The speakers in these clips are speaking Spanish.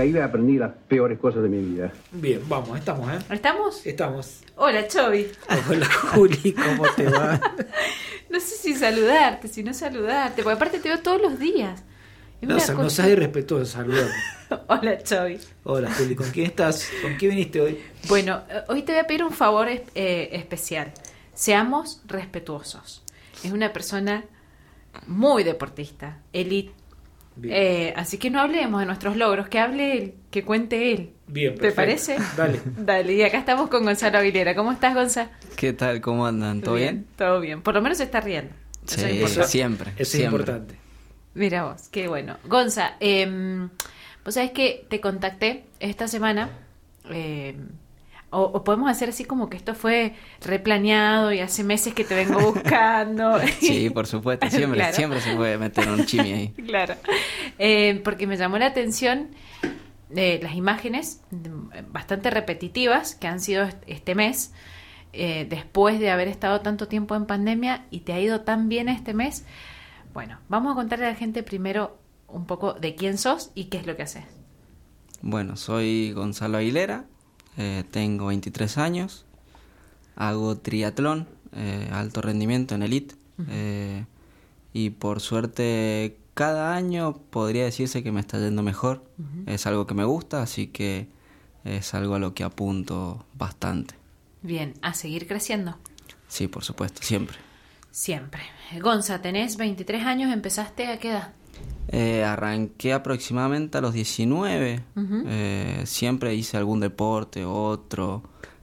Y ahí aprendí las peores cosas de mi vida. Bien, vamos, estamos, ¿eh? ¿Estamos? Estamos. Hola, Chovi. Hola, Juli, ¿cómo te va? No sé si saludarte, si no saludarte, porque aparte te veo todos los días. No, una sa- no cosa- seas irrespetuoso, saludame. Hola, Chovi. Hola, Juli, ¿con quién estás? ¿Con quién viniste hoy? Bueno, eh, hoy te voy a pedir un favor eh, especial. Seamos respetuosos. Es una persona muy deportista, elite. Bien. Eh, así que no hablemos de nuestros logros, que hable él, que cuente él. Bien, ¿Te perfecto. parece? Dale. Dale, y acá estamos con Gonzalo Aguilera. ¿Cómo estás, Gonzalo? ¿Qué tal? ¿Cómo andan? ¿Todo bien? Todo bien. Por lo menos se está riendo. Eso es Sí, importante. siempre. Eso es siempre. importante. Mira vos, qué bueno. Gonza, eh, vos sabés que te contacté esta semana, eh, o, o podemos hacer así como que esto fue replaneado y hace meses que te vengo buscando. Sí, por supuesto. Siempre, Claro. siempre se puede meter un chimi ahí. Claro. Eh, porque me llamó la atención eh, las imágenes bastante repetitivas que han sido est- este mes, eh, después de haber estado tanto tiempo en pandemia y te ha ido tan bien este mes. Bueno, vamos a contarle a la gente primero un poco de quién sos y qué es lo que haces. Bueno, soy Gonzalo Aguilera, eh, tengo 23 años, hago triatlón, eh, alto rendimiento en elite, eh, y por suerte cada año podría decirse que me está yendo mejor. Es algo que me gusta, así que es algo a lo que apunto bastante. Bien, a seguir creciendo. Sí, por supuesto, siempre. Siempre. Gonza, tenés 23 años, empezaste a qué edad? Eh, arranqué aproximadamente a los 19. Ujú. Eh, siempre hice algún deporte, otro,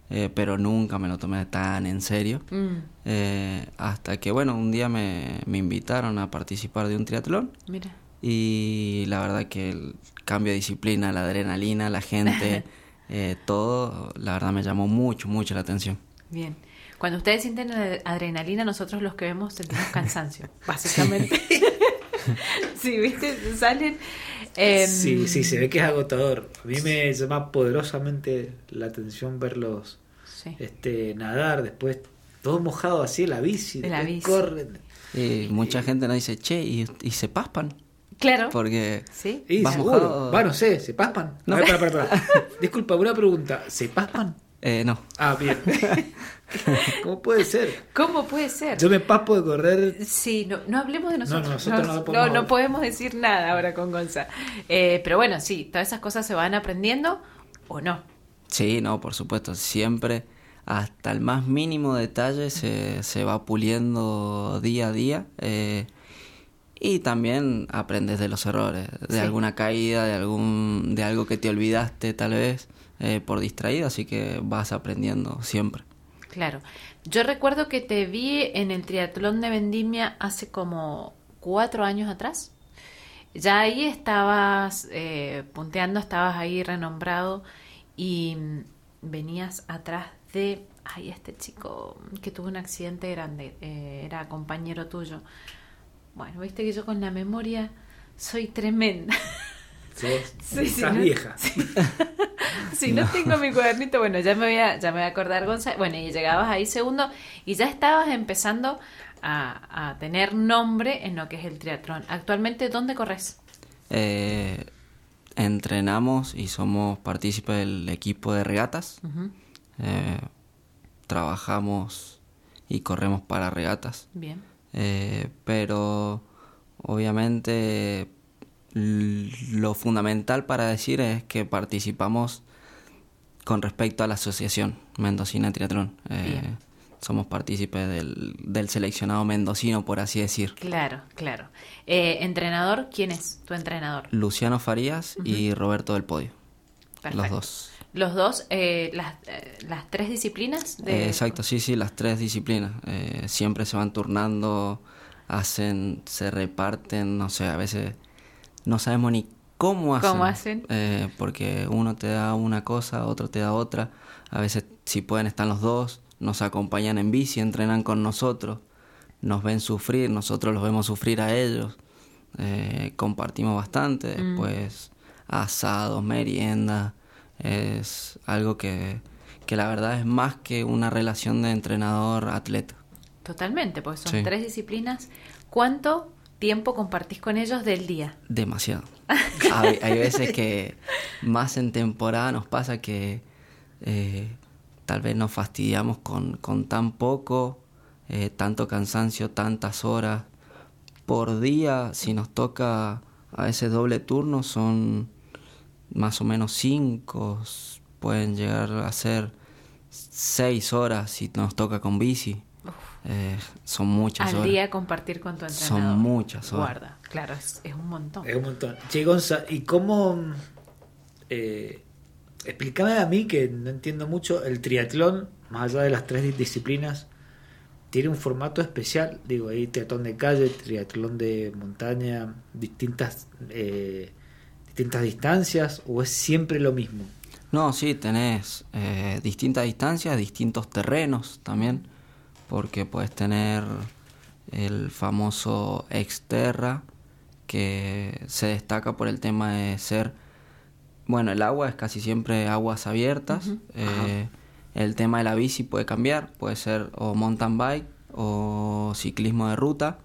eh, pero nunca me lo tomé tan en serio. Mm, Eh, hasta que, bueno, un día me, me invitaron a participar de un triatlón mira. y la verdad que el cambio de disciplina, la adrenalina, la gente, todo, la verdad me llamó mucho, mucho la atención. Bien. Cuando ustedes sienten ad- adrenalina, nosotros los que vemos sentimos cansancio, básicamente. sí, ¿viste? Salen. em, Sí, sí, se ve que es agotador. A mí me llama poderosamente la atención verlos sí. este, nadar, después todo mojado así en la bici, En la después bici. corren. Y mucha gente nos dice, che, ¿y, y se paspan? Claro. Porque Sí. Y Vas seguro, mojado. va, no sé, ¿se paspan? No. A ver, para, para, para. Disculpa, una pregunta, ¿se paspan? eh, no, Ah, bien. ¿Cómo puede ser? ¿Cómo puede ser? Yo me paspo de correr Sí, no, no hablemos de nosotros. No, no, nosotros no no, podemos no podemos decir nada ahora con Gonza. Eh, pero bueno, sí, todas esas cosas se van aprendiendo o no. Sí, no, por supuesto, siempre hasta el más mínimo detalle se, se va puliendo día a día eh, y también aprendes de los errores, de Sí. alguna caída, de algún de algo que te olvidaste tal vez eh, por distraído, así que vas aprendiendo siempre. Claro. Yo recuerdo que te vi en el triatlón de Vendimia hace como cuatro años atrás. Ya ahí estabas eh, punteando, estabas ahí renombrado y mm, venías atrás de, ay, este chico que tuvo un accidente grande, eh, era compañero tuyo. Bueno, viste que yo con la memoria soy tremenda. Sos- Sí, sí, vieja. Si no. tengo mi cuadernito, bueno, ya me voy a, ya me voy a acordar, Gonzalo. Bueno, y llegabas ahí segundo y ya estabas empezando a, a tener nombre en lo que es el triatlón. Actualmente, ¿dónde corres? Eh, entrenamos y somos partícipes del equipo de regatas. Eh, trabajamos y corremos para regatas. Bien. Eh, pero obviamente lo fundamental para decir es que participamos con respecto a la asociación mendocina triatlón. Eh, somos partícipes del, del seleccionado mendocino, por así decir. Claro, claro. Eh, ¿Entrenador? ¿Quién es tu entrenador? Luciano Farías y Roberto del Podio. Perfecto. Los dos. Los dos, eh, las, eh, las tres disciplinas. De... Eh, exacto, sí, sí, las tres disciplinas. Eh, siempre se van turnando, hacen, se reparten, no sé, a veces no sabemos ni cómo hacen. ¿Cómo hacen? Eh, porque uno te da una cosa, otro te da otra. A veces, si pueden, están los dos, nos acompañan en bici, entrenan con nosotros, nos ven sufrir, nosotros los vemos sufrir a ellos. Eh, compartimos bastante, Mm. después asados, merienda. Es algo que, que la verdad es más que una relación de entrenador-atleta. Totalmente, porque son Sí. tres disciplinas. ¿Cuánto tiempo compartís con ellos del día? Demasiado. hay, hay veces que más en temporada nos pasa que eh, tal vez nos fastidiamos con, con tan poco, eh, tanto cansancio, tantas horas. Por día, si nos toca a veces doble turno, son más o menos cinco, pueden llegar a ser seis horas si nos toca con bici. Eh, son muchas Al horas. día compartir con tu entrenador. Son muchas horas. Guarda, claro, es, es un montón. Es un montón. Che, Gonza, ¿y cómo... Eh, explícame a mí, que no entiendo mucho, el triatlón, más allá de las tres di- disciplinas, tiene un formato especial. Digo, hay triatlón de calle, triatlón de montaña, distintas, eh, distintas distancias, o es siempre lo mismo. No, sí, tenés eh, distintas distancias, distintos terrenos también, porque puedes tener el famoso Exterra, que se destaca por el tema de ser, bueno, el agua es casi siempre aguas abiertas, eh, el tema de la bici puede cambiar, puede ser o mountain bike o ciclismo de ruta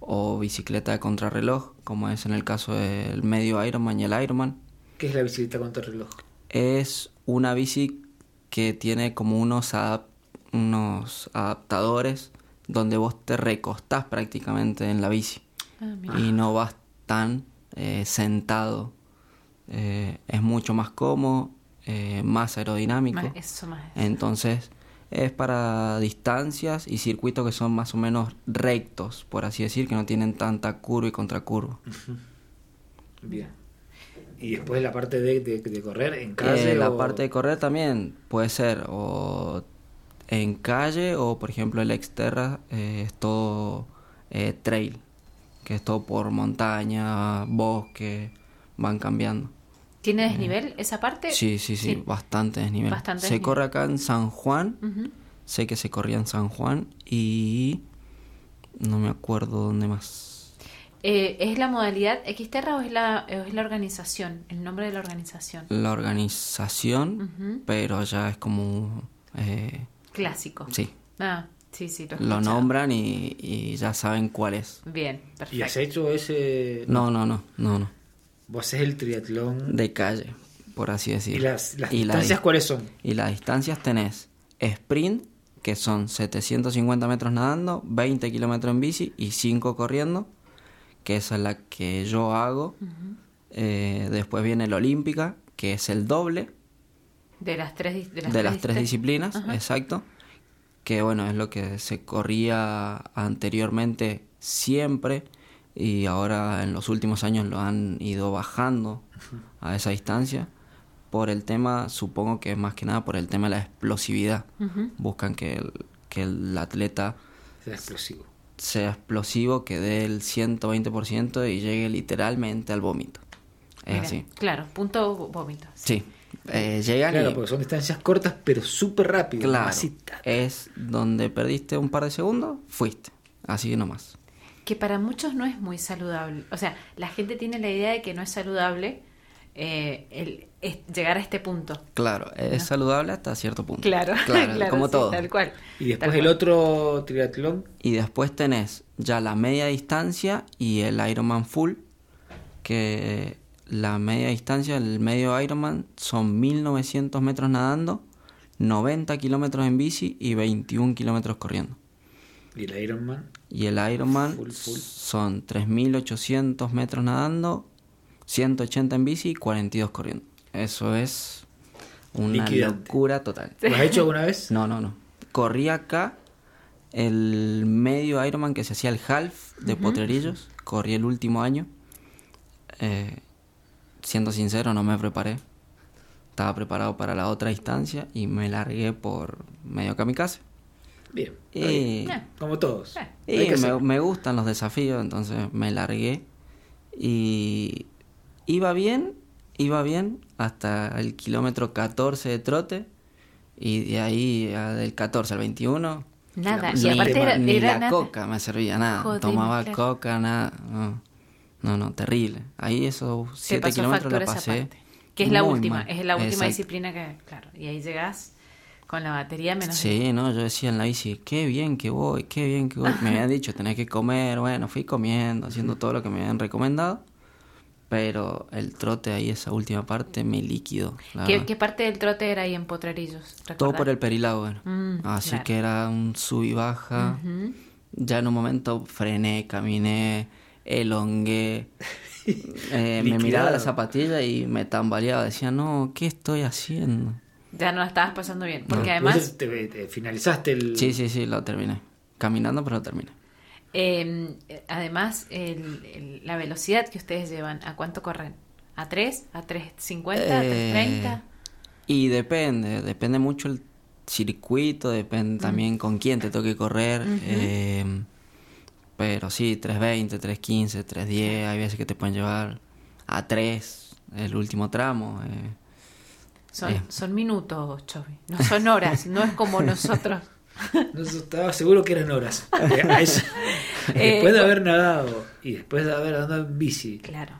o bicicleta de contrarreloj, como es en el caso del medio Ironman y el Ironman. ¿Qué es la bicicleta contra reloj? es una bici que tiene como unos, adap- unos adaptadores donde vos te recostás prácticamente en la bici Ah, y no vas tan eh, sentado. Eh, es mucho más cómodo, eh, más aerodinámico. Más- eso más. Entonces es para distancias y circuitos que son más o menos rectos, por así decir, que no tienen tanta curva y contracurva. Bien. Y después la parte de, de- de correr en calle. Eh, la o- parte de correr también puede ser o en calle o por ejemplo el Exterra eh, es todo eh, trail, que es todo por montaña, bosque, van cambiando. ¿Tiene desnivel esa parte? Sí, sí, sí, bastante desnivel. Bastante se desnivel. corre acá en San Juan, sé que se corría en San Juan y no me acuerdo dónde más. Eh, ¿Es la modalidad Xterra o es la, o es la organización? El nombre de la organización. La organización, pero ya es como... eh, Clásico. sí, Ah, sí, sí, lo he lo nombran y, y ya saben cuál es. Bien, ¿Y perfecto. has hecho ese.? No, no, no, no, no. Vos haces el triatlón. De calle, por así decirlo. ¿Y las, las Y la distancias dis- cuáles son? Y las distancias tenés sprint, que son 750 metros nadando, 20 kilómetros en bici y 5 corriendo, que esa es la que yo hago. Eh, después viene la olímpica, que es el doble De las tres, de las de tres las tres disciplinas, Ajá. exacto. Que bueno, es lo que se corría anteriormente siempre y ahora en los últimos años lo han ido bajando a esa distancia por el tema, supongo que es más que nada por el tema de la explosividad. Buscan que el, que el atleta Es explosivo. sea explosivo, que dé el 120% y llegue literalmente al vómito. Es Mira, así. Claro, punto vómito. Sí. Eh, llegan Claro, y porque son distancias cortas, pero súper rápido. Claro, es donde perdiste un par de segundos, fuiste. Así nomás. Que para muchos no es muy saludable. O sea, la gente tiene la idea de que no es saludable eh, el, es llegar a este punto. Claro, es saludable hasta cierto punto. Claro, claro, claro, como sí, todo. Tal cual. Y después Tal el cual. otro triatlón. Y después tenés ya la media distancia y el Ironman Full, que la media distancia, el medio Ironman, son 1900 metros nadando, 90 kilómetros en bici y 21 kilómetros corriendo. Y el Ironman. Y el Ironman Full, full. son 3.800 metros nadando, 180 en bici y 42 corriendo. Eso es una Liquidante. locura total. ¿Lo has hecho alguna vez? No, no, no. Corrí acá el medio Ironman que se hacía el half de Potrerillos. Corrí el último año. Eh, siendo sincero, no me preparé. Estaba preparado para la otra distancia y me largué por medio kamikaze. Bien. Eh. Como todos. Eh. y que me, gustan los desafíos, entonces me largué. Y iba bien, iba bien hasta el kilómetro 14 de trote. Y de ahí del 14 al 21 Nada. Ni Y ni, aparte era, ni era la nada. coca me servía nada. Joder, Tomaba claro. coca, nada. No. No, no, terrible. Ahí esos Te 7 pasó kilómetros la pasé. parte. Que es la última, mal. es la última Exacto. disciplina que, claro, y ahí llegás con la batería menos. Sí, no, yo decía en la bici, qué bien que voy, qué bien que voy. Me habían dicho, tenés que comer, bueno, fui comiendo, haciendo todo lo que me habían recomendado. Pero el trote ahí, esa última parte, me líquido. ¿Qué, parte del trote era ahí en Potrerillos? Todo por el Perilago, era. Mm, Así claro. que era un sub y baja. Ya en un momento frené, caminé, elongué. Eh, me miraba la zapatilla y me tambaleaba. Decía, no, ¿qué estoy haciendo? Ya no la estabas pasando bien. Porque No. además, te- te finalizaste el... Sí, sí, sí, lo terminé. Caminando, pero lo terminé. eh, además el- el- la velocidad que ustedes llevan, ¿a cuánto corren? ¿A 3? ¿A 3.50? ¿A Eh, 3.30? Y depende, depende mucho el circuito, depende también con quién te toque correr. eh, pero sí, 320, 315, 310, hay veces que te pueden llevar a 3 el último tramo. eh. Son, eh. son minutos, Chovi. No son horas. no es como nosotros. No estaba seguro que eran horas. Eh, Eh, después de haber nadado y después de haber andado en bici, Claro.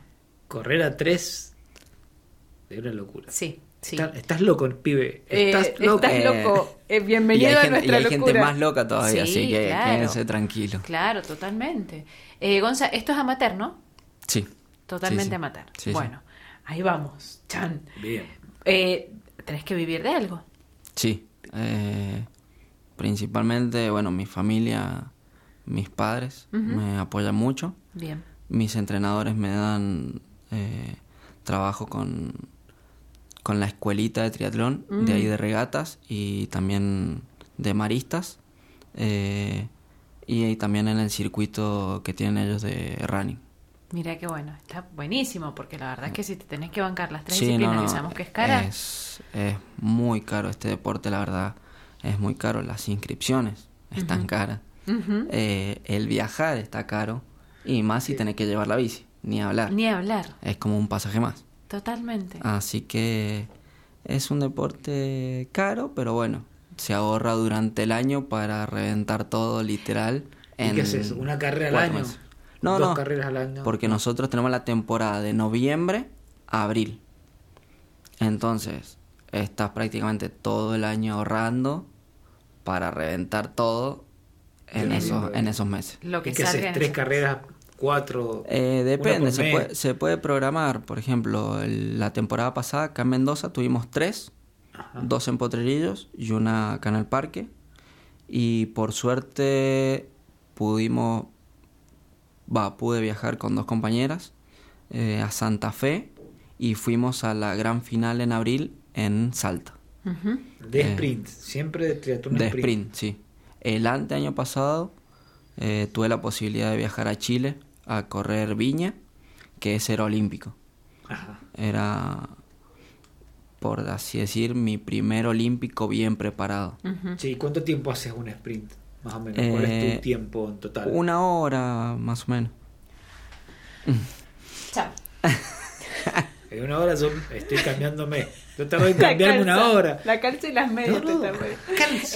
correr a tres es una locura. Sí, sí. Estás, estás loco, pibe. Eh, Estás loco. estás loco. Eh, y bienvenido hay, a gente, y nuestra hay gente locura. más loca todavía, Sí, así que claro. quédense tranquilos. Claro, totalmente. Eh, Gonza, esto es amateur, ¿no? Sí. Totalmente Sí, amateur. Bueno, ahí vamos. Chan. Bien. Eh, tenés que vivir de algo. Sí, eh, principalmente, bueno, mi familia, mis padres me apoyan mucho. Bien. Mis entrenadores me dan eh, trabajo con, con la escuelita de triatlón, de ahí de regatas y también de maristas. eh, y ahí también en el circuito que tienen ellos de running. Mira qué bueno. Está buenísimo porque la verdad es que si te tenés que bancar las tres Sí, disciplinas no, que sabemos que es cara. Es, es muy caro este deporte, la verdad. Es muy caro. Las inscripciones están caras. Eh, el viajar está caro. Y más si tenés que llevar la bici. Ni hablar. Ni hablar. Es como un pasaje más. Totalmente. Así que es un deporte caro, pero bueno. Se ahorra durante el año para reventar todo, literal. ¿Y qué haces? ¿Una carrera al año? meses. No, ¿Dos no. carreras al año? Porque nosotros tenemos la temporada de noviembre a abril. Entonces, estás prácticamente todo el año ahorrando para reventar todo en, esos, en esos meses. Lo que ¿Y qué salga haces? en ¿Tres carreras? ¿Cuatro? Eh, depende, se puede, se puede programar. Por ejemplo, el- la temporada pasada acá en Mendoza tuvimos tres, Ajá. dos en Potrerillos y una acá en el parque. Y por suerte pudimos, va, pude viajar con dos compañeras eh, a Santa Fe y fuimos a la gran final en abril en Salta. De Eh, sprint, siempre de triatlón De sprint, sí. El ante año pasado eh, tuve la posibilidad de viajar a Chile a correr Viña, que es era olímpico. Ajá. Era, por así decir, mi primer olímpico bien preparado. Sí, ¿cuánto tiempo haces un sprint? Más o menos. ¿Cuál es Eh, tu tiempo en total? Una hora más o menos. Chao. En una hora yo estoy cambiándome. Yo tardo en cambiarme una calza, hora. La calza y las medias. No, no, te.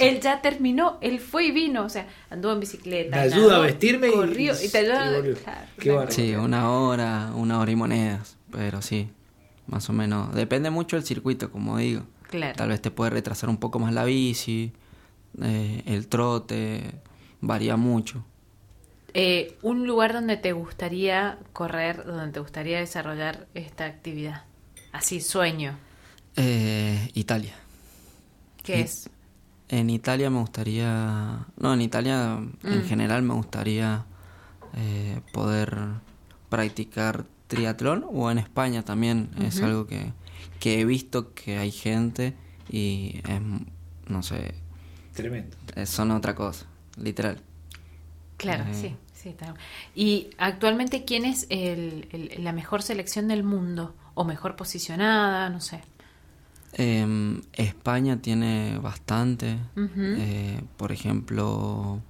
Él ya terminó, él fue y vino, o sea, anduvo en bicicleta. Me ayuda nadó, a vestirme y- corrió, y, te ayuda. y volvió. claro, Qué claro. Sí, una hora, una hora y monedas. Pero sí, más o menos. Depende mucho del circuito, como digo. Claro. Tal vez te puede retrasar un poco más la bici, eh, el trote, varía mucho. Eh, un lugar donde te gustaría correr, donde te gustaría desarrollar esta actividad. Así, sueño. Eh, Italia. ¿Qué Y- es? En Italia me gustaría, no, en Italia en Mm. general me gustaría eh, poder practicar triatlón o en España también es algo que, que he visto que hay gente y es, no sé, Tremendo. eh, son otra cosa, literal. Claro, Eh. sí, sí. Y actualmente, ¿quién es el- el- la mejor selección del mundo? ¿O mejor posicionada? No sé. Em, España tiene bastante, eh, por ejemplo,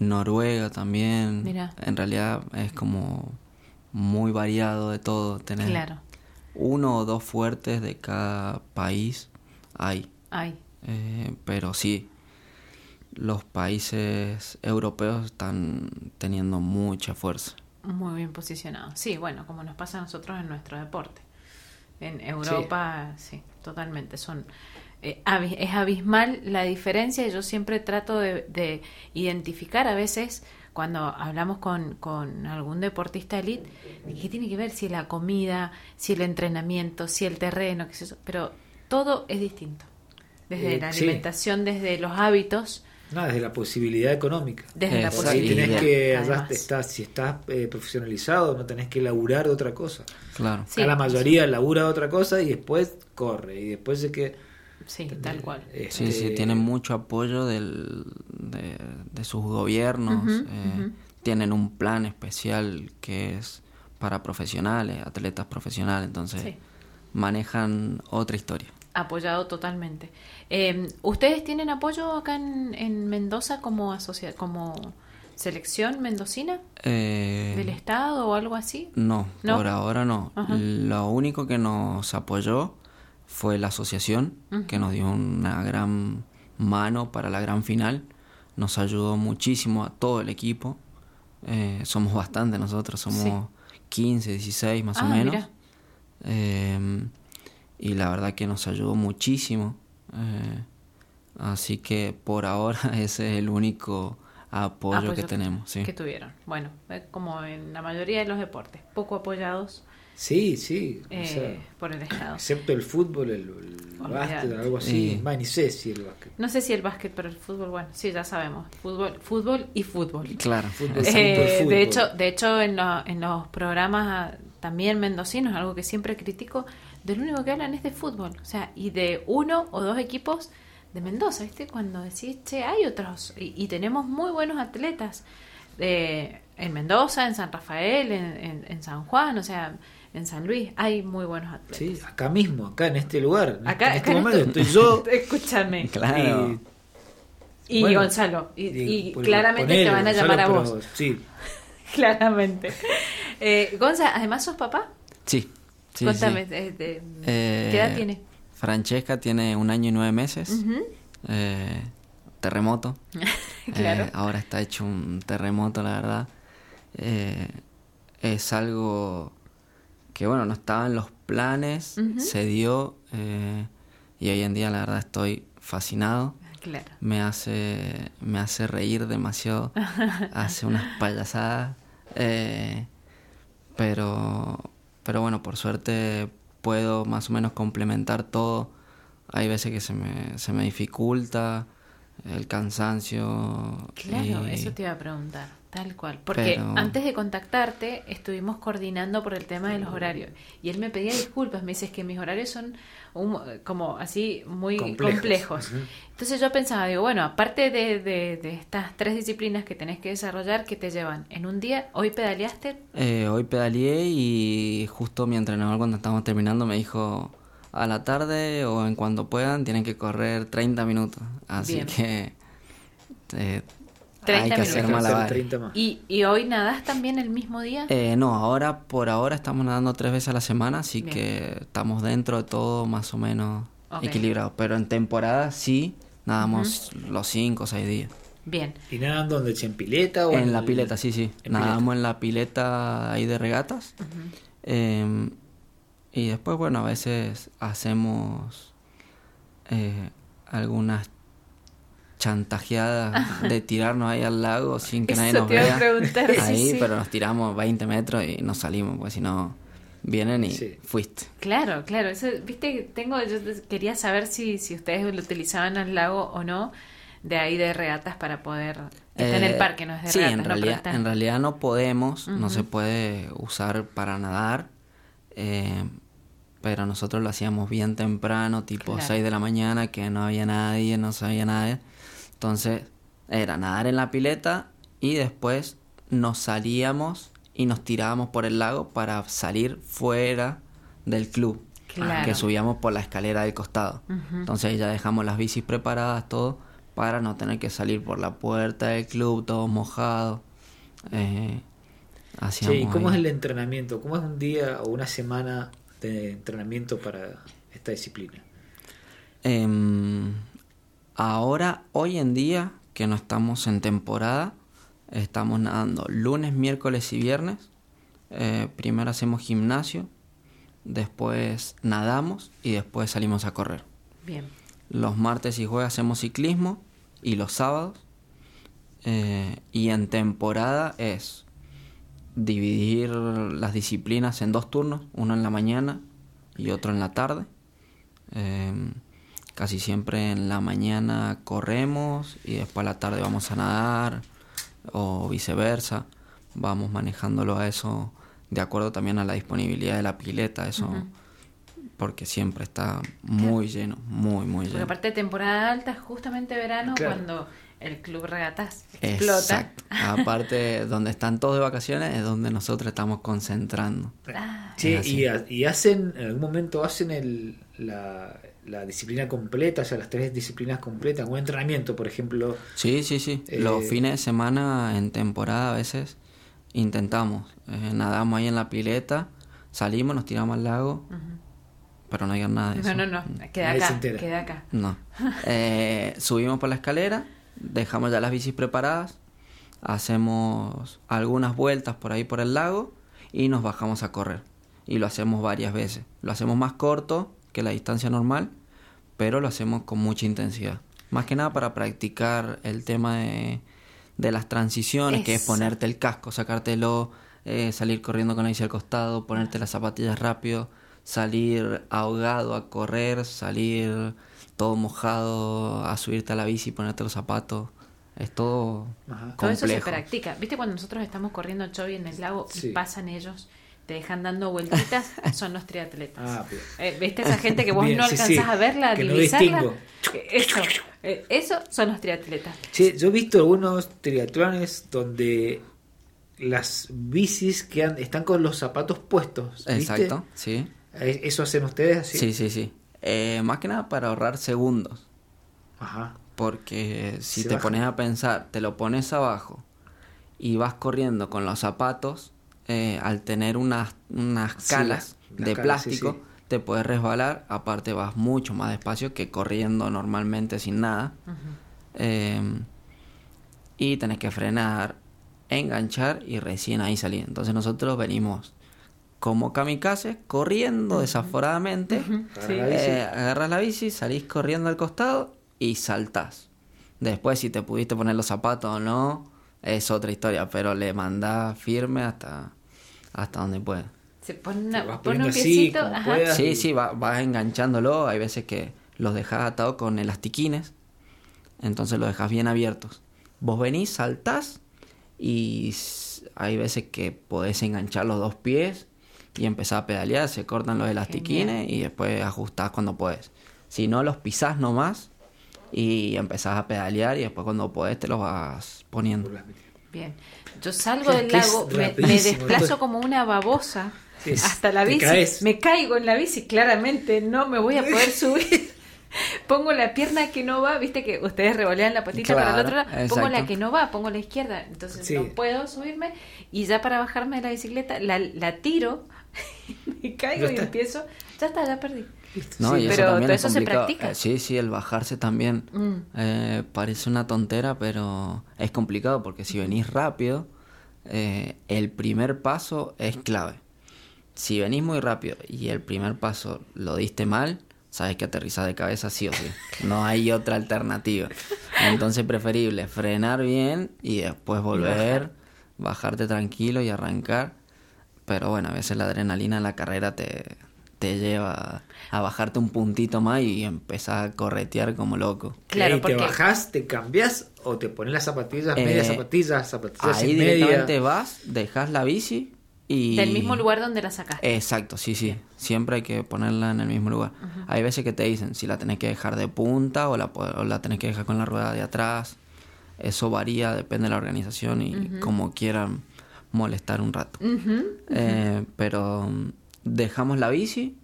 Noruega también. Mira. En realidad es como muy variado de todo. Tener Claro. uno o dos fuertes de cada país hay. Ay, Eh, pero sí, los países europeos están teniendo mucha fuerza. muy bien posicionado. Sí, bueno, como nos pasa a nosotros en nuestro deporte. En Europa, sí, totalmente. Son eh, es abismal la diferencia yo siempre trato de, de identificar a veces cuando hablamos con, con algún deportista elite, ¿qué tiene que ver si la comida, si el entrenamiento, si el terreno, qué sé yo? Pero todo es distinto. Desde Eh, la sí. alimentación, desde los hábitos, No, desde la posibilidad económica. desde la posibilidad. tenés que, allá estás, si estás eh, profesionalizado, no tenés que laburar de otra cosa. Claro. Sí. Acá la mayoría labura de otra cosa y después corre. Y después de que. Sí, tal cual. este, Sí, sí, tienen mucho apoyo del, de, de sus gobiernos. Eh. Tienen un plan especial que es para profesionales, atletas profesionales, entonces Sí. manejan otra historia. Apoyado totalmente. Eh, ¿Ustedes tienen apoyo acá en, en Mendoza como asocia como selección mendocina Eh, del Estado o algo así? No, ¿No? por ahora no. Ajá. Lo único que nos apoyó fue la asociación, que nos dio una gran mano para la gran final. Nos ayudó muchísimo a todo el equipo. Eh, somos bastante nosotros, somos 15, 16 más Ah, o menos. mira. Eh, y la verdad que nos ayudó muchísimo. Eh, así que por ahora ese es el único apoyo, Apoyo que tenemos. Sí. Que tuvieron. Bueno, eh, como en la mayoría de los deportes, poco apoyados Sí, sí. o eh, sea, por el Estado. excepto el fútbol, el, el básquet, algo así. Sí. Va, ni sé si el básquet. No sé si el básquet, pero el fútbol, bueno, sí, ya sabemos. Fútbol, fútbol y fútbol. Claro. Fútbol, Eh, fútbol. de hecho, de hecho en, lo- en los programas ah, también mendocinos, algo que siempre critico, del único que hablan es de fútbol, o sea, y de uno o dos equipos de Mendoza, ¿viste? Cuando decís, che, hay otros, y, y tenemos muy buenos atletas eh, en Mendoza, en San Rafael, en, en- en San Juan, o sea, en San Luis, hay muy buenos atletas. Sí, acá mismo, acá en este lugar. en este acá en momento esto- estoy yo. Escúchame. Claro. Y Bueno, Gonzalo, y, y pues, claramente te van a Gonzalo, llamar a pero vos. Sí, Claramente. Eh, Gonza, además sos papá. Sí. Sí, Cuéntame, sí. eh, Eh, ¿qué edad tiene? Francesca tiene un año y nueve meses. Eh, terremoto. Claro. Eh, ahora está hecho un terremoto, la verdad. Es algo que, bueno, no estaba en los planes, se dio y hoy en día, la verdad, estoy fascinado. Claro. Me hace, me hace reír demasiado, hace unas payasadas. pero, pero bueno, por suerte puedo más o menos complementar todo. Hay veces que se me, se me dificulta el cansancio. Claro, y- eso te iba a preguntar, tal cual. Porque Pero- antes de contactarte estuvimos coordinando por el tema de los horarios. Y él me pedía disculpas, me dice "Es que mis horarios son un- como así muy Complejos. Entonces yo pensaba, digo, bueno, aparte de, de- de estas tres disciplinas que tenés que desarrollar, que te llevan en un día, hoy pedaleaste, Eh, hoy pedaleé y justo mi entrenador cuando estábamos terminando me dijo a la tarde o en cuanto puedan tienen que correr 30 minutos. Así Bien. que eh, 30 hay que hacer minutos. Hacer malabares. 30 más. y, y hoy nadás también el mismo día. Eh, no, ahora por ahora estamos nadando tres veces a la semana, así Bien. que estamos dentro de todo más o menos equilibrado. Pero en temporada sí nadamos los cinco o seis días. Bien. ¿Y nadan donde? ¿En pileta o En la el- pileta, sí, sí. en Nadamos en la pileta ahí de regatas. Eh, y después, bueno, a veces hacemos eh, algunas chantajeadas de tirarnos ahí al lago sin que nadie nos te iba a vea. preguntar, sí, ahí, sí. pero nos tiramos 20 metros y nos salimos, pues si no, vienen y Sí. fuiste. Claro, claro. Eso, viste, tengo, yo quería saber si, si ustedes lo utilizaban al lago o no, de ahí de regatas para poder. está en el Eh, parque, no es de sí, regatas. en realidad, está- en realidad no podemos, no se puede usar para nadar, eh, pero nosotros lo hacíamos bien temprano, tipo Claro. 6 de la mañana, que no había nadie, no sabía nadie. Entonces, era nadar en la pileta y después nos salíamos y nos tirábamos por el lago para salir fuera del club, Claro. que subíamos por la escalera del costado. Entonces ahí ya dejamos las bicis preparadas, todo, para no tener que salir por la puerta del club, todo mojado. Eh, hacíamos ¿y cómo ahí. es el entrenamiento? ¿Cómo es un día o una semana de entrenamiento para esta disciplina? Em, ahora, hoy en día, que no estamos en temporada, estamos nadando lunes, miércoles y viernes. Eh, primero hacemos gimnasio, después nadamos y después salimos a correr. Bien. Los martes y jueves hacemos ciclismo y los sábados. Eh, y en temporada es dividir las disciplinas en dos turnos, uno en la mañana y otro en la tarde. Eh, casi siempre en la mañana corremos y después a la tarde vamos a nadar o viceversa. Vamos manejándolo a eso de acuerdo también a la disponibilidad de la pileta, eso porque siempre está muy lleno, muy, muy lleno. Porque aparte de temporada alta es justamente verano Claro. cuando el club regatas explota. Exacto. Aparte, donde están todos de vacaciones es donde nosotros estamos concentrando. Ah, Es y, ha- y hacen, en algún momento hacen el, la, la disciplina completa, o sea, las tres disciplinas completas, un entrenamiento, por ejemplo. Sí, sí, sí. Eh, Los fines de semana en temporada a veces intentamos. Eh, nadamos ahí en la pileta, salimos, nos tiramos al lago, pero no hay nada de eso. no, no, no, queda Nadie acá, entera. queda acá. No. Eh, subimos por la escalera, dejamos ya las bicis preparadas, hacemos algunas vueltas por ahí por el lago y nos bajamos a correr. Y lo hacemos varias veces. Lo hacemos más corto que la distancia normal, pero lo hacemos con mucha intensidad. Más que nada para practicar el tema de, de las transiciones, que es ponerte el casco, sacártelo, eh, salir corriendo con la bici al costado, ponerte las zapatillas rápido, salir ahogado a correr, salir todo mojado a subirte a la bici y ponerte los zapatos. Es todo Ajá. Todo eso se complejo. practica. ¿Viste cuando nosotros estamos corriendo chovy en el lago Sí. y pasan ellos, te dejan dando vueltitas? Son los triatletas. Ah. Eh, ¿Viste esa gente que vos Bien, no sí, alcanzás sí, a verla, a que divisarla? Eh, Eso, eh, eso son los triatletas. Che, yo he visto algunos triatlones donde las bicis quedan, están con los zapatos puestos. ¿viste? Exacto, sí. ¿Eso hacen ustedes así? Sí, sí, sí. Eh, más que nada para ahorrar segundos. Ajá. Porque si Se te baja. pones a pensar, te lo pones abajo y vas corriendo con los zapatos, eh, al tener unas, unas Sí, calas la- de plástico, sí, sí. te puedes resbalar. Aparte vas mucho más despacio que corriendo normalmente sin nada. Eh, y tenés que frenar, enganchar y recién ahí salir. Entonces nosotros venimos como kamikazes, corriendo desaforadamente. Bici. Eh, agarras la bici, salís corriendo al costado y saltás. Después, si te pudiste poner los zapatos o no, es otra historia, pero le mandás firme hasta, hasta donde puedas. Se pone, Te una, vas pone un así, piecito. ajá. puedas. Sí, sí, va- vas enganchándolo. Hay veces que los dejas atados con elastiquines, entonces los dejas bien abiertos. Vos venís, saltás y hay veces que podés enganchar los dos pies y empezar a pedalear, se cortan los elastiquines y después ajustás cuando puedes. Si no, los pisás nomás y empezás a pedalear y después cuando podés te los vas poniendo. Bien. Yo salgo del lago, me, desplazo como una babosa Es- hasta la bici. caes. Me caigo en la bici, claramente no me voy a poder subir. Pongo la pierna que no va, viste que ustedes revolean la patita para el Claro, otro lado. Pongo la que no va, pongo la izquierda. Entonces Sí. no puedo subirme. Y ya para bajarme de la bicicleta, la, la tiro, me caigo y empiezo. Ya está, ya perdí. No, Sí, y eso pero también todo es eso se complicado. practica. Eh, sí, sí, el bajarse también Mm. eh, parece una tontera, pero es complicado porque si venís rápido, eh, el primer paso es clave. Si venís muy rápido y el primer paso lo diste mal, sabes que aterrizás de cabeza sí o sí. No hay otra alternativa. Entonces preferible frenar bien y después volver, bajarte tranquilo y arrancar. Pero bueno, a veces la adrenalina en la carrera te, te lleva a bajarte un puntito más y empezar a corretear como loco. Claro, y porque te bajás, te cambias o te pones las zapatillas, Eh, medias zapatillas, zapatillas Ahí media. directamente vas, dejas la bici y... del mismo lugar donde la sacaste. Exacto, sí, sí. Siempre hay que ponerla en el mismo lugar. Hay veces que te dicen si la tenés que dejar de punta o la, o la tenés que dejar con la rueda de atrás. Eso varía, depende de la organización y como quieran molestar un rato. Eh, pero dejamos la bici.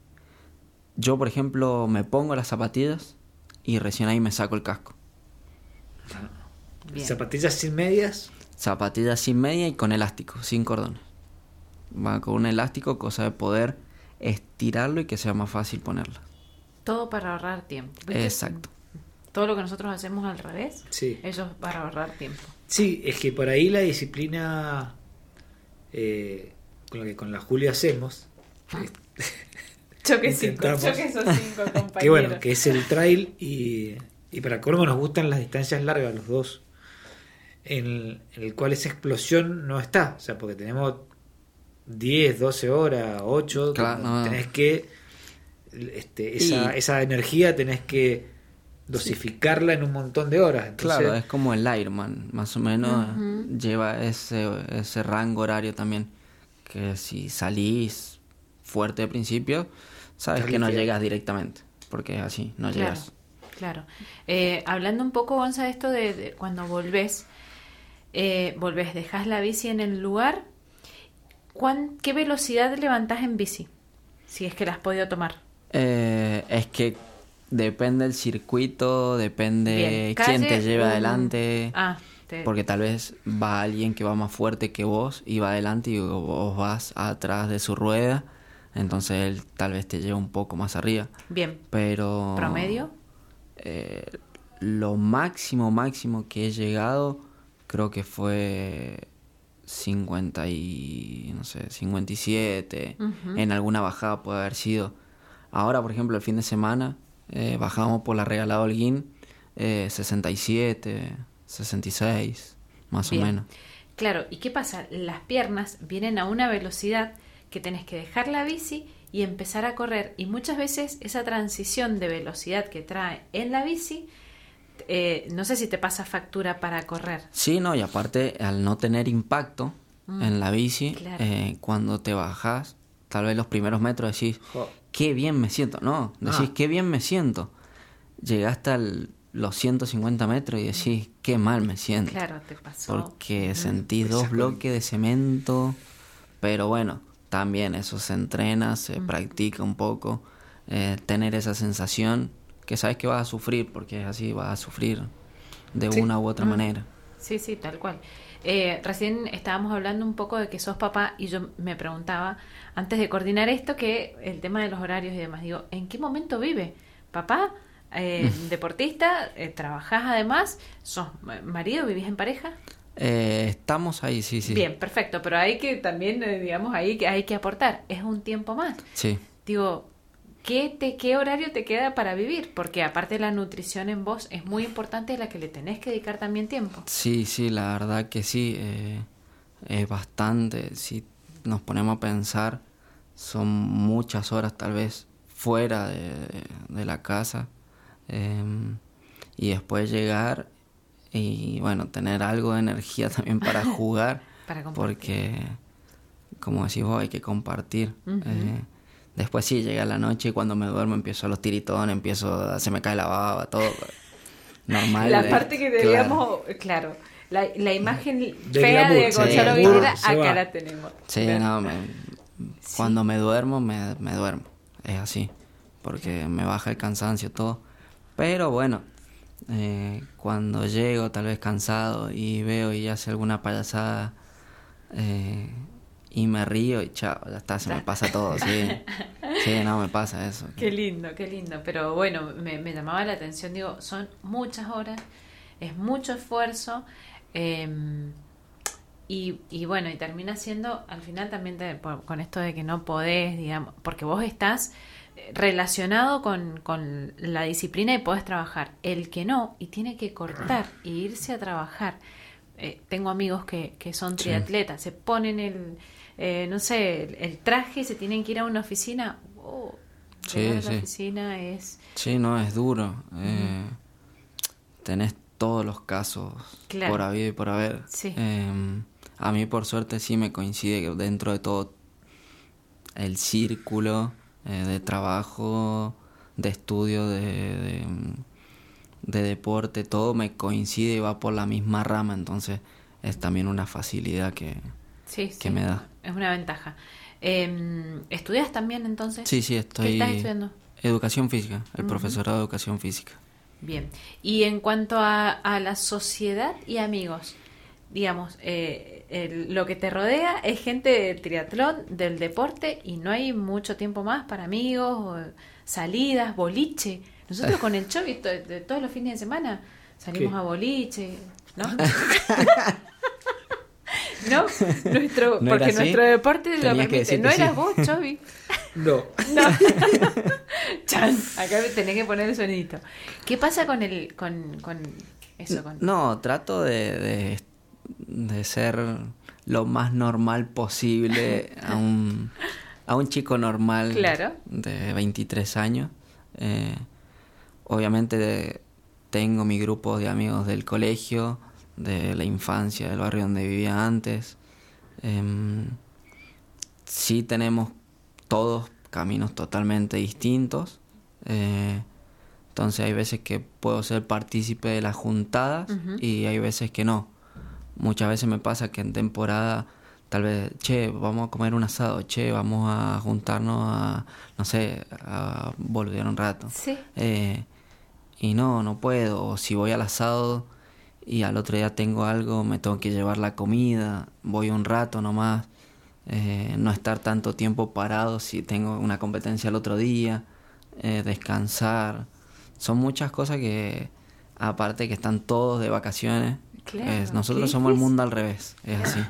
Yo, por ejemplo, me pongo las zapatillas y recién ahí me saco el casco. Bien. Zapatillas sin medias. Zapatillas sin media y con elástico, sin cordones. Va con un elástico, cosa de poder estirarlo y que sea más fácil ponerla. Todo para ahorrar tiempo. ¿viste? Exacto. Todo lo que nosotros hacemos al revés, Sí. eso es para ahorrar tiempo. Sí, es que por ahí la disciplina eh, con lo que con la Julia hacemos. Choque cinco, intentamos. choque esos cinco compañeros. que bueno, que es el trail y, y para colmo nos gustan las distancias largas los dos, en el, en el cual esa explosión no está, o sea, porque tenemos 10, 12 horas, 8, Claro, no. tenés que, este, esa, Y- esa energía tenés que dosificarla en un montón de horas. Entonces, Claro, es como el Ironman, más o menos lleva ese, ese rango horario también. Que si salís fuerte de principio, sabes que no llegas directamente, porque es así, no Claro, llegas. claro. Eh, hablando un poco, Gonza, de esto de, de cuando volvés, eh, volvés, dejás la bici en el lugar, ¿cuán- ¿qué velocidad levantás en bici? Si es que la has podido tomar. Eh, es que depende del circuito, depende Bien, quién te lleve un- adelante. Ah, te- Porque tal vez va alguien que va más fuerte que vos y va adelante y vos vas atrás de su rueda. Entonces él tal vez te lleva un poco más arriba. bien. Pero... ¿Promedio? eh, lo máximo, máximo que he llegado creo que fue 50 y... no sé, 57. Ujú. En alguna bajada puede haber sido. Ahora, por ejemplo, el fin de semana eh, bajamos por la Regalada Holguín eh, 67, 66, más Bien. o menos. Claro, ¿y qué pasa? Las piernas vienen a una velocidad que tenés que dejar la bici y empezar a correr. Y muchas veces esa transición de velocidad que trae en la bici, eh, no sé si te pasa factura para correr. Sí, no, y aparte al no tener impacto en la bici, Mm. claro. eh, cuando te bajas, tal vez los primeros metros decís, Jo. qué bien me siento. No, decís, Ah. qué bien me siento. Llegaste a los 150 metros y decís, qué mal me siento. Claro, te pasó. Porque sentís Esa dos bloques de cemento. Pero bueno, también eso se entrena, se practica un poco. eh, tener esa sensación que sabes que vas a sufrir, porque es así, vas a sufrir de Sí. una u otra manera. Sí, sí, tal cual. Eh, recién estábamos hablando un poco de que sos papá y yo me preguntaba, antes de coordinar esto, que el tema de los horarios y demás, digo, ¿en qué momento vive? ¿Papá? Eh, ¿Deportista? Eh, ¿Trabajás además? ¿Sos ma- marido? ¿Vivís en pareja? Eh, estamos ahí, sí, sí. Bien, perfecto, pero hay que también, eh, digamos, ahí que hay que aportar, es un tiempo más. Sí. Digo, ¿qué, te, ¿qué horario te queda para vivir? Porque aparte la nutrición en vos es muy importante, a la que le tenés que dedicar también tiempo. Sí, sí, la verdad que sí. eh, es bastante. Si nos ponemos a pensar, son muchas horas tal vez fuera de, de la casa. y después llegar y bueno, tener algo de energía también para jugar. Para compartir. porque, como decís vos, hay que compartir. Eh, después sí, llega la noche y cuando me duermo empiezo los tiritones, empiezo, se me cae la baba, todo. Normal. La eh, parte que claro. debíamos, claro, la, la imagen De fea glamour, de sí, Gonzalo se acá va. la tenemos. Sí, Claro. no, me- cuando me duermo, me, me duermo. Es así. Porque me baja el cansancio, todo. Pero bueno, eh, cuando llego tal vez cansado y veo y hace alguna payasada eh, y me río y chao, ya está, se me pasa todo, sí. Sí, no, me pasa eso. Qué lindo, qué lindo. Pero bueno, me, me llamaba la atención, digo, son muchas horas, es mucho esfuerzo. eh, y, y bueno, y termina siendo, al final también te- por- con esto de que no podés, digamos, porque vos estás relacionado con, con la disciplina y podés trabajar. El que no, y tiene que cortar y irse a trabajar. Eh, tengo amigos que, que son Sí. triatletas, se ponen el, eh, no sé, el, el traje y se tienen que ir a una oficina. Oh, Sí, la oficina es... Sí, no, es duro. eh, tenés todos los casos Claro. por habido y por haber. Eh, a mí, por suerte, sí me coincide que dentro de todo el círculo eh, de trabajo, de estudio, de, de, de deporte, todo me coincide y va por la misma rama. Entonces, es también una facilidad que. Sí, que sí, me da. Es una ventaja. Eh, ¿Estudias también entonces? Sí, sí, ¿Qué estoy. estás estudiando? Educación física, el profesorado de educación física. Bien. Y en cuanto a, a la sociedad y amigos, digamos, eh, el- lo que te rodea es gente del triatlón, del deporte, y no hay mucho tiempo más para amigos, salidas, boliche. Nosotros con el to- de todos los fines de semana salimos ¿Qué? a boliche, ¿no? No, nuestro, ¿No era porque nuestro deporte lo Tenías que permite. No eras sí. vos, Chovi. No. No. Chan, acá tenés que poner el sonidito. ¿Qué pasa con el, con, con eso? Con... No, trato de, de, de ser lo más normal posible a un, a un chico normal Claro. de 23 años. Eh, obviamente de- tengo mi grupo de amigos del colegio, de la infancia, del barrio donde vivía antes. Em, sí tenemos todos caminos totalmente distintos. eh, entonces hay veces que puedo ser partícipe de las juntadas y hay veces que no. Muchas veces me pasa que en temporada tal vez, che, vamos a comer un asado, che, vamos a juntarnos a, no sé, a volver un rato. Sí. Eh, y no, no puedo. O si voy al asado y al otro día tengo algo, me tengo que llevar la comida, voy un rato nomás. eh, no estar tanto tiempo parado si tengo una competencia el otro día, eh, descansar. Son muchas cosas que, aparte que están todos de vacaciones, Claro, es- qué nosotros somos el mundo al revés, es así.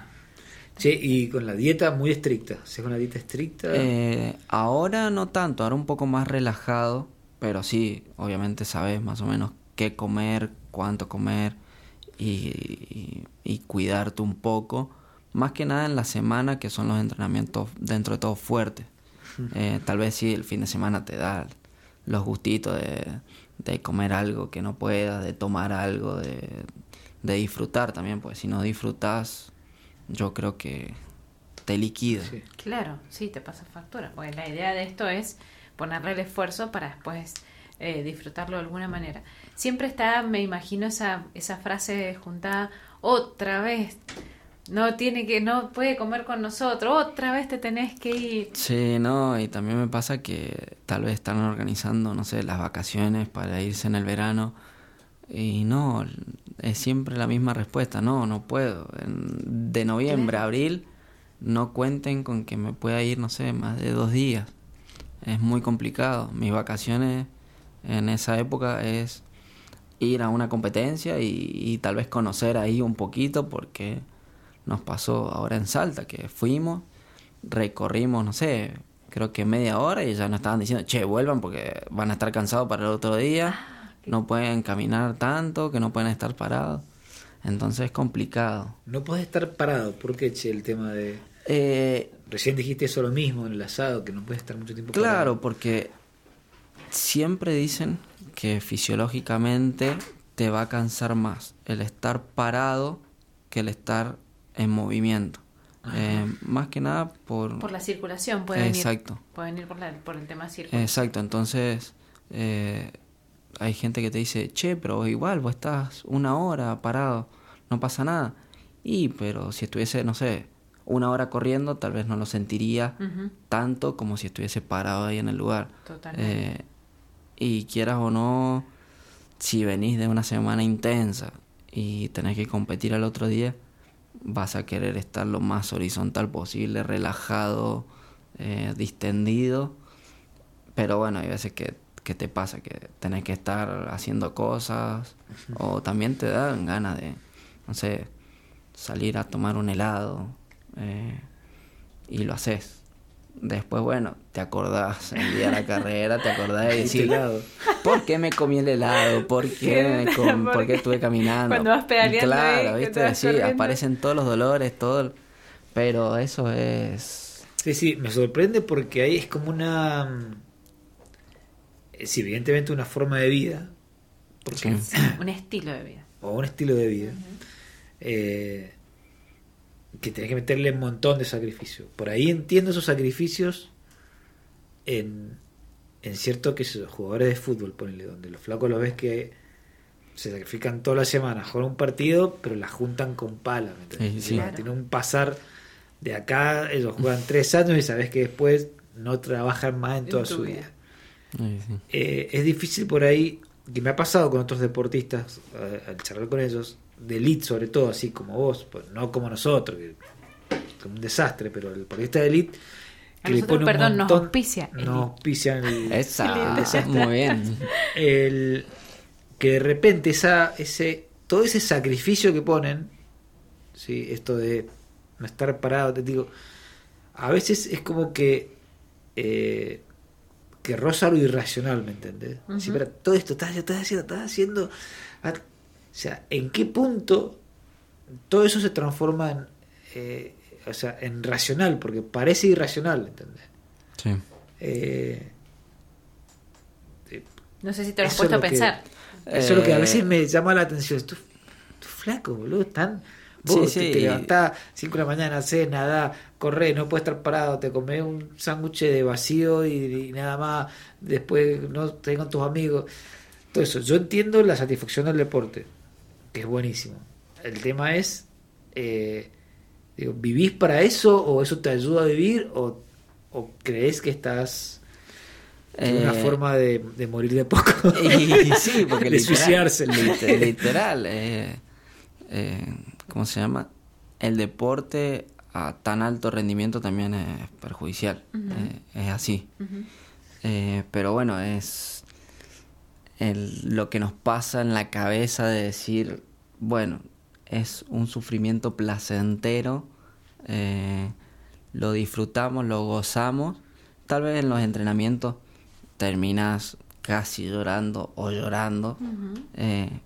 Che, y con la dieta muy estricta. ¿Haces una dieta estricta? Eh, ahora no tanto, ahora un poco más relajado, pero sí, obviamente sabes más o menos qué comer, cuánto comer y, y- y cuidarte un poco. Más que nada en la semana, que son los entrenamientos dentro de todo fuertes. Eh, tal vez sí, el fin de semana te da los gustitos de, de comer algo que no puedas, de tomar algo, de, de disfrutar también, pues si no disfrutas, yo creo que te liquida. Sí. Claro, sí, te pasa factura. Porque la idea de esto es ponerle el esfuerzo para después eh, disfrutarlo de alguna manera. Siempre está, me imagino, esa, esa frase juntada, otra vez, no tiene que, no puede comer con nosotros, otra vez te tenés que ir. Sí, no, y también me pasa que tal vez están organizando, no sé, las vacaciones para irse en el verano y no, es siempre la misma respuesta, no, no puedo. En- de noviembre a abril no cuenten con que me pueda ir, no sé, más de dos días. Es muy complicado. Mis vacaciones en esa época es ir a una competencia y, y tal vez conocer ahí un poquito porque nos pasó ahora en Salta que fuimos, recorrimos, no sé, creo que media hora y ya nos estaban diciendo, che, vuelvan porque van a estar cansados para el otro día, no pueden caminar tanto, que no pueden estar parados. Entonces es complicado. No puedes estar parado. ¿Por qué, che, el tema de... Eh, Recién dijiste eso lo mismo en el asado, que no puedes estar mucho tiempo Claro, parado. porque siempre dicen que fisiológicamente te va a cansar más el estar parado que el estar en movimiento. Eh, más que nada por... Por la circulación puede venir. Exacto. Puede venir por, la- por el tema circulación. Exacto, entonces eh, hay gente que te dice, che, pero igual vos estás una hora parado, no pasa nada. Y, pero si estuviese, no sé, una hora corriendo, tal vez no lo sentiría tanto como si estuviese parado ahí en el lugar. Totalmente. Eh, y quieras o no, si venís de una semana intensa y tenés que competir al otro día, vas a querer estar lo más horizontal posible, relajado, eh, distendido. Pero bueno, hay veces que, que te pasa que tenés que estar haciendo cosas o también te dan ganas de, no sé, salir a tomar un helado eh, y lo haces. Después, bueno, te acordás el día de la carrera, te acordás de Este decir. ¿por qué me comí el helado? ¿Por qué, me com- ¿Por ¿por qué estuve caminando? Cuando vas pedaleando ahí, Claro, te ¿viste? Sí, corriendo. aparecen todos los dolores, todo. Pero eso es... Sí, sí, me sorprende porque ahí es como una... Es evidentemente una forma de vida. Porque, Sí. Un estilo de vida. o un estilo de vida. eh, que tenés que meterle un montón de sacrificio. Por ahí entiendo esos sacrificios en, en cierto que esos jugadores de fútbol, ponele, donde los flacos los ves que se sacrifican toda la semana, juegan un partido, pero la juntan con pala. Sí, sí. Claro, Tiene un pasar de acá, ellos juegan tres años y sabes que después no trabajan más en En toda su vida. vida. Ay, sí. Eh, es difícil por ahí, que me ha pasado con otros deportistas, eh, al charlar con ellos, de elite sobre todo, así como vos, pues, no como nosotros, que es un desastre, pero el deportista de elite A que le nosotros, pone un perdón, nos montón- auspicia nos Elite. auspician el, Esa, muy bien. el- que de repente esa, ese, todo ese sacrificio que ponen, ¿sí? esto de no estar parado. Te digo, a veces es como que eh, que roza lo irracional, ¿me entendés? Sí, pero todo esto estás, estás haciendo, estás haciendo. ah, O sea, ¿en qué punto todo eso se transforma en, eh, o sea, en racional? Porque parece irracional, ¿entendés? Sí. Eh, No sé si te lo has puesto a que- pensar. Eso es lo que a Eh, veces me llama la atención. Tú, tú flaco, boludo, están. Vos Sí, te, sí, te y- levantás 5 de la mañana, haces nada, corres, no puedes estar parado, te comes un sándwich de vacío y, y nada más. Después no te con tus amigos. Todo eso. Yo entiendo la satisfacción del deporte, que es buenísimo. El tema es. eh, digo, ¿Vivís para eso o eso te ayuda a vivir o, o crees que estás en una Eh, forma de, de morir de poco? Y sí, porque de literal, suicidarse. lit- literal, eh, eh, ¿cómo se llama? El deporte a tan alto rendimiento también es perjudicial, eh, es así. Eh, pero bueno, es el- lo que nos pasa en la cabeza de decir, bueno, es un sufrimiento placentero, eh, lo disfrutamos, lo gozamos, tal vez en los entrenamientos terminas casi llorando o llorando,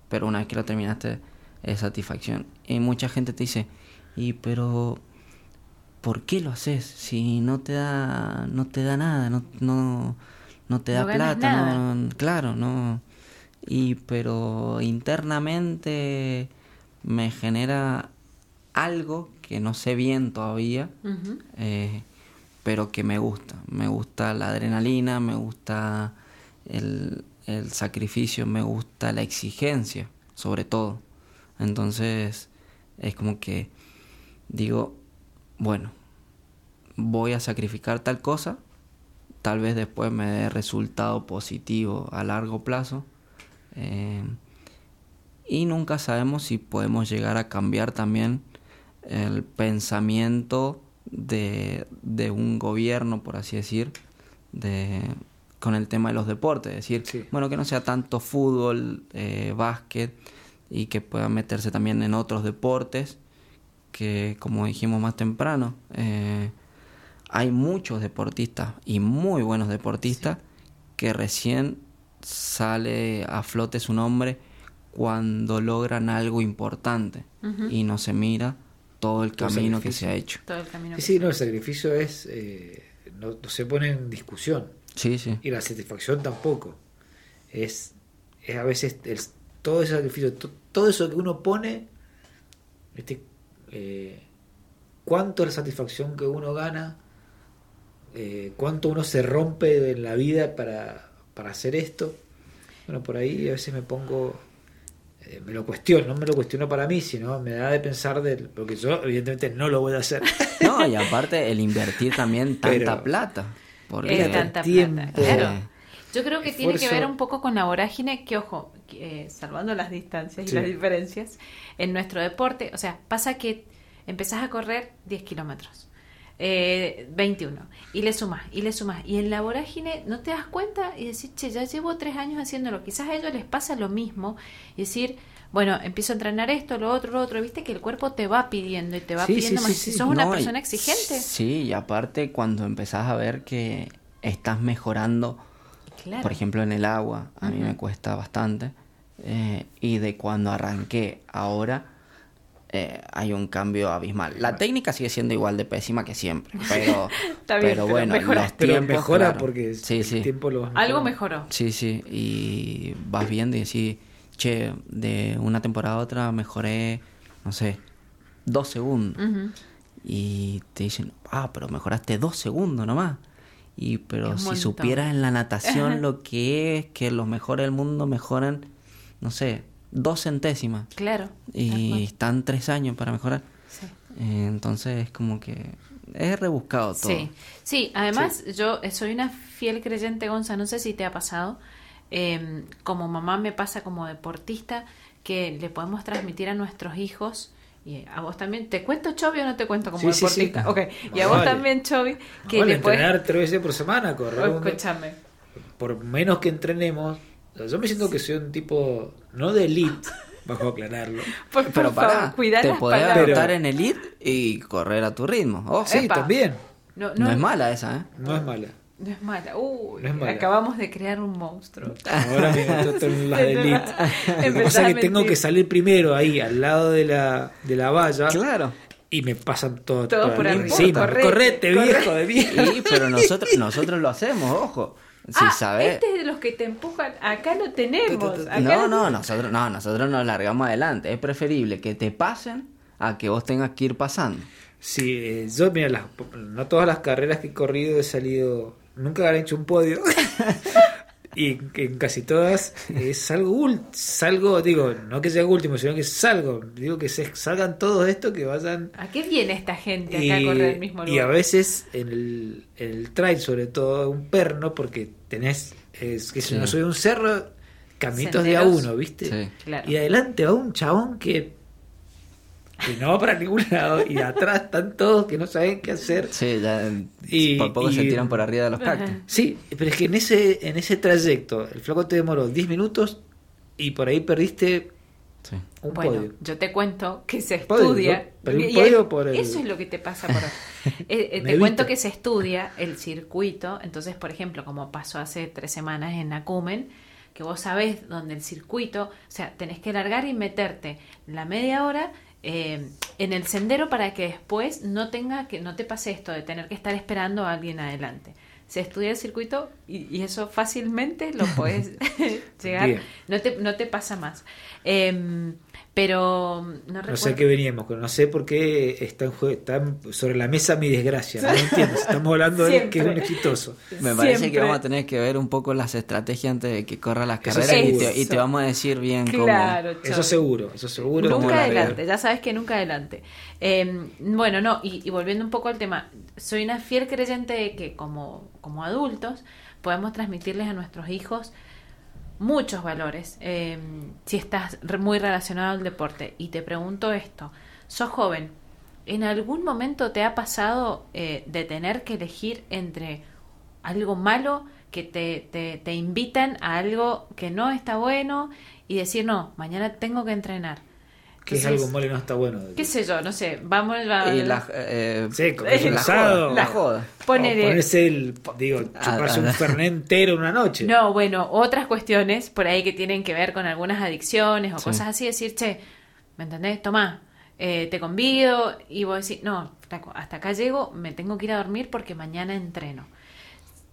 pero una vez que lo terminaste es satisfacción. Y mucha gente te dice, y pero ¿por qué lo haces? Si no te da, no te da nada, no, no, no te da No plata, no, claro, no. Y pero internamente me genera algo que no sé bien todavía, eh, pero que me gusta. Me gusta la adrenalina, me gusta el, el sacrificio, me gusta la exigencia, sobre todo. Entonces es como que digo, bueno, voy a sacrificar tal cosa, tal vez después me dé resultado positivo a largo plazo. eh, y nunca sabemos si podemos llegar a cambiar también el pensamiento de, de un gobierno, por así decir, de, con el tema de los deportes. Es decir, Sí. bueno, que no sea tanto fútbol, eh, básquet, y que pueda meterse también en otros deportes, que como dijimos más temprano, eh, hay muchos deportistas y muy buenos deportistas que recién sale a flote su nombre cuando logran algo importante y no se mira todo el Todo camino que se ha hecho. Todo el camino. Sí, que sí, no, el sacrificio es. eh, no, no se pone en discusión. Sí, sí. Y la satisfacción tampoco. Es, es a veces el- todo ese sacrificio, to- todo eso que uno pone, ¿viste? Eh, cuánto es la satisfacción que uno gana, eh, cuánto uno se rompe en la vida para, para hacer esto. Bueno, por ahí a veces me pongo, eh, me lo cuestiono, no me lo cuestiono para mí, sino me da de pensar del, porque yo evidentemente no lo voy a hacer. No, y aparte el invertir también tanta Pero- plata. Porque Es tanta tiempo. plata, claro. Yo creo que tiene que ver un poco con la vorágine que, ojo, eh, salvando las distancias y Sí. las diferencias, en nuestro deporte, o sea, pasa que empezás a correr 10 kilómetros, eh, 21, y le sumas, y le sumas, y en la vorágine no te das cuenta y decís, che, ya llevo tres años haciéndolo, quizás a ellos les pasa lo mismo, y decir, bueno, empiezo a entrenar esto, lo otro, lo otro, viste que el cuerpo te va pidiendo y te va Sí, sí, pidiendo sí, más. sí. Si sos una no, persona exigente, Sí, y aparte cuando empezás a ver que estás mejorando, claro. por ejemplo en el agua, a mí Ujú. me cuesta bastante, eh, y de cuando arranqué ahora eh, hay un cambio abismal. La técnica sigue siendo igual de pésima que siempre, pero, Está bien, pero pero bueno, mejora. los Pero tiempos, mejora claro. porque sí, el sí. tiempo lo Algo mejoró. Sí, sí, y vas viendo y decís, che, de una temporada a otra mejoré, no sé, dos segundos. Y te dicen, ah, pero mejoraste dos segundos nomás. Y pero si montón. supieras en la natación lo que es que los mejores del mundo mejoran, no sé, dos centésimas. Claro. Y están tres años para mejorar. Sí. Eh, entonces es como que es rebuscado todo. Sí, sí, además yo soy una fiel creyente, Gonza, no sé si te ha pasado, eh, como mamá me pasa como deportista, que le podemos transmitir a nuestros hijos, y a vos también, ¿te cuento Chovi o no te cuento como Sí, sí, sí. deportista? Ok, y a vos vale. también Chovi, que Vale, le puedes... entrenar tres veces por semana, correr. Oh, escúchame, por menos que entrenemos, yo me siento que soy un tipo, no de elite, bajo aclararlo. Por, por Pero favor, pará, cuidar te podés adaptar en el IT y correr a tu ritmo. Ojo, Sí, Epa. también. No, no, no, es mala esa, ¿eh? No es mala. No es mala. Uy, No es mala. acabamos de crear un monstruo. Ahora me meto en las de elite. Lo que pasa a es que tengo que salir primero ahí, al lado de la, de la valla. Claro. Y me pasan todo, Todo por arriba. Sí, Correte, correte, correte. viejo de viejo. Y, pero nosotros, nosotros lo hacemos, ojo. Si ah, sabes. este es de los que te empujan. Acá lo tenemos. Acá No, no, nosotros, no, nosotros nos largamos adelante. Es preferible que te pasen a que vos tengas que ir pasando. Sí, eh, yo, mira, las, no todas las carreras que he corrido he salido. Nunca he hecho un podio. y en casi todas eh, salgo, salgo, digo, no que sea último, sino que salgo. Digo que se, salgan todos estos, que vayan. ¿A qué viene esta gente acá Y, a correr el mismo y lugar? a veces en el, en el trail, sobre todo un perno, porque tenés, es, que si Sí. no soy un cerro, camitos de a uno, ¿viste? Sí. Claro. Y adelante va un chabón que, que no va para ningún lado, y atrás están todos que no saben qué hacer. Sí, ya Y- por poco se tiran por arriba de los cactus. Sí, pero es que en ese, en ese trayecto, el flaco te demoró 10 minutos y por ahí perdiste Sí. un bueno, podio. yo te cuento que se Podio, estudia. ¿no? Pero un podio por el- Eso es lo que te pasa por. Eh, eh, te cuento que se estudia el circuito. Entonces, por ejemplo, como pasó hace tres semanas en Acumen, que vos sabés dónde el circuito, o sea, tenés que largar y meterte la media hora eh, en el sendero para que después no tenga que no te pase esto de tener que estar esperando a alguien adelante. Se estudia el circuito y, y eso fácilmente lo puedes llegar. Bien. No te, no te pasa más. Em, pero no No recuerdo. sé a qué veníamos, no sé por qué está, en está sobre la mesa mi desgracia. No entiendo. Estamos hablando de que es un exitoso. Me parece Siempre. que vamos a tener que ver un poco las estrategias antes de que corra las Eso carreras y te, y te vamos a decir bien Claro, Eso Chau. seguro, eso seguro. ¿Cómo Nunca la adelante, ya sabes que nunca adelante. Eh, bueno, no, y, y volviendo un poco al tema, soy una fiel creyente de que como, como adultos podemos transmitirles a nuestros hijos muchos valores. Eh, si estás muy relacionado al deporte, y te pregunto esto, sos joven, ¿en algún momento te ha pasado eh, de tener que elegir entre algo malo que te, te, te invitan a algo que no está bueno y decir, no, mañana tengo que entrenar? Que es algo malo y no está bueno. qué sé yo, no sé, vamos a... Y la, eh, Sí, comer un la asado. joda, la joda. O ponerse el, digo, chuparse Ah, un ah, fernet entero en una noche. No, bueno, otras cuestiones por ahí que tienen que ver con algunas adicciones o Sí. cosas así, decir, che, ¿me entendés? Tomá, eh, te convido y vos decís, no, hasta acá llego, me tengo que ir a dormir porque mañana entreno.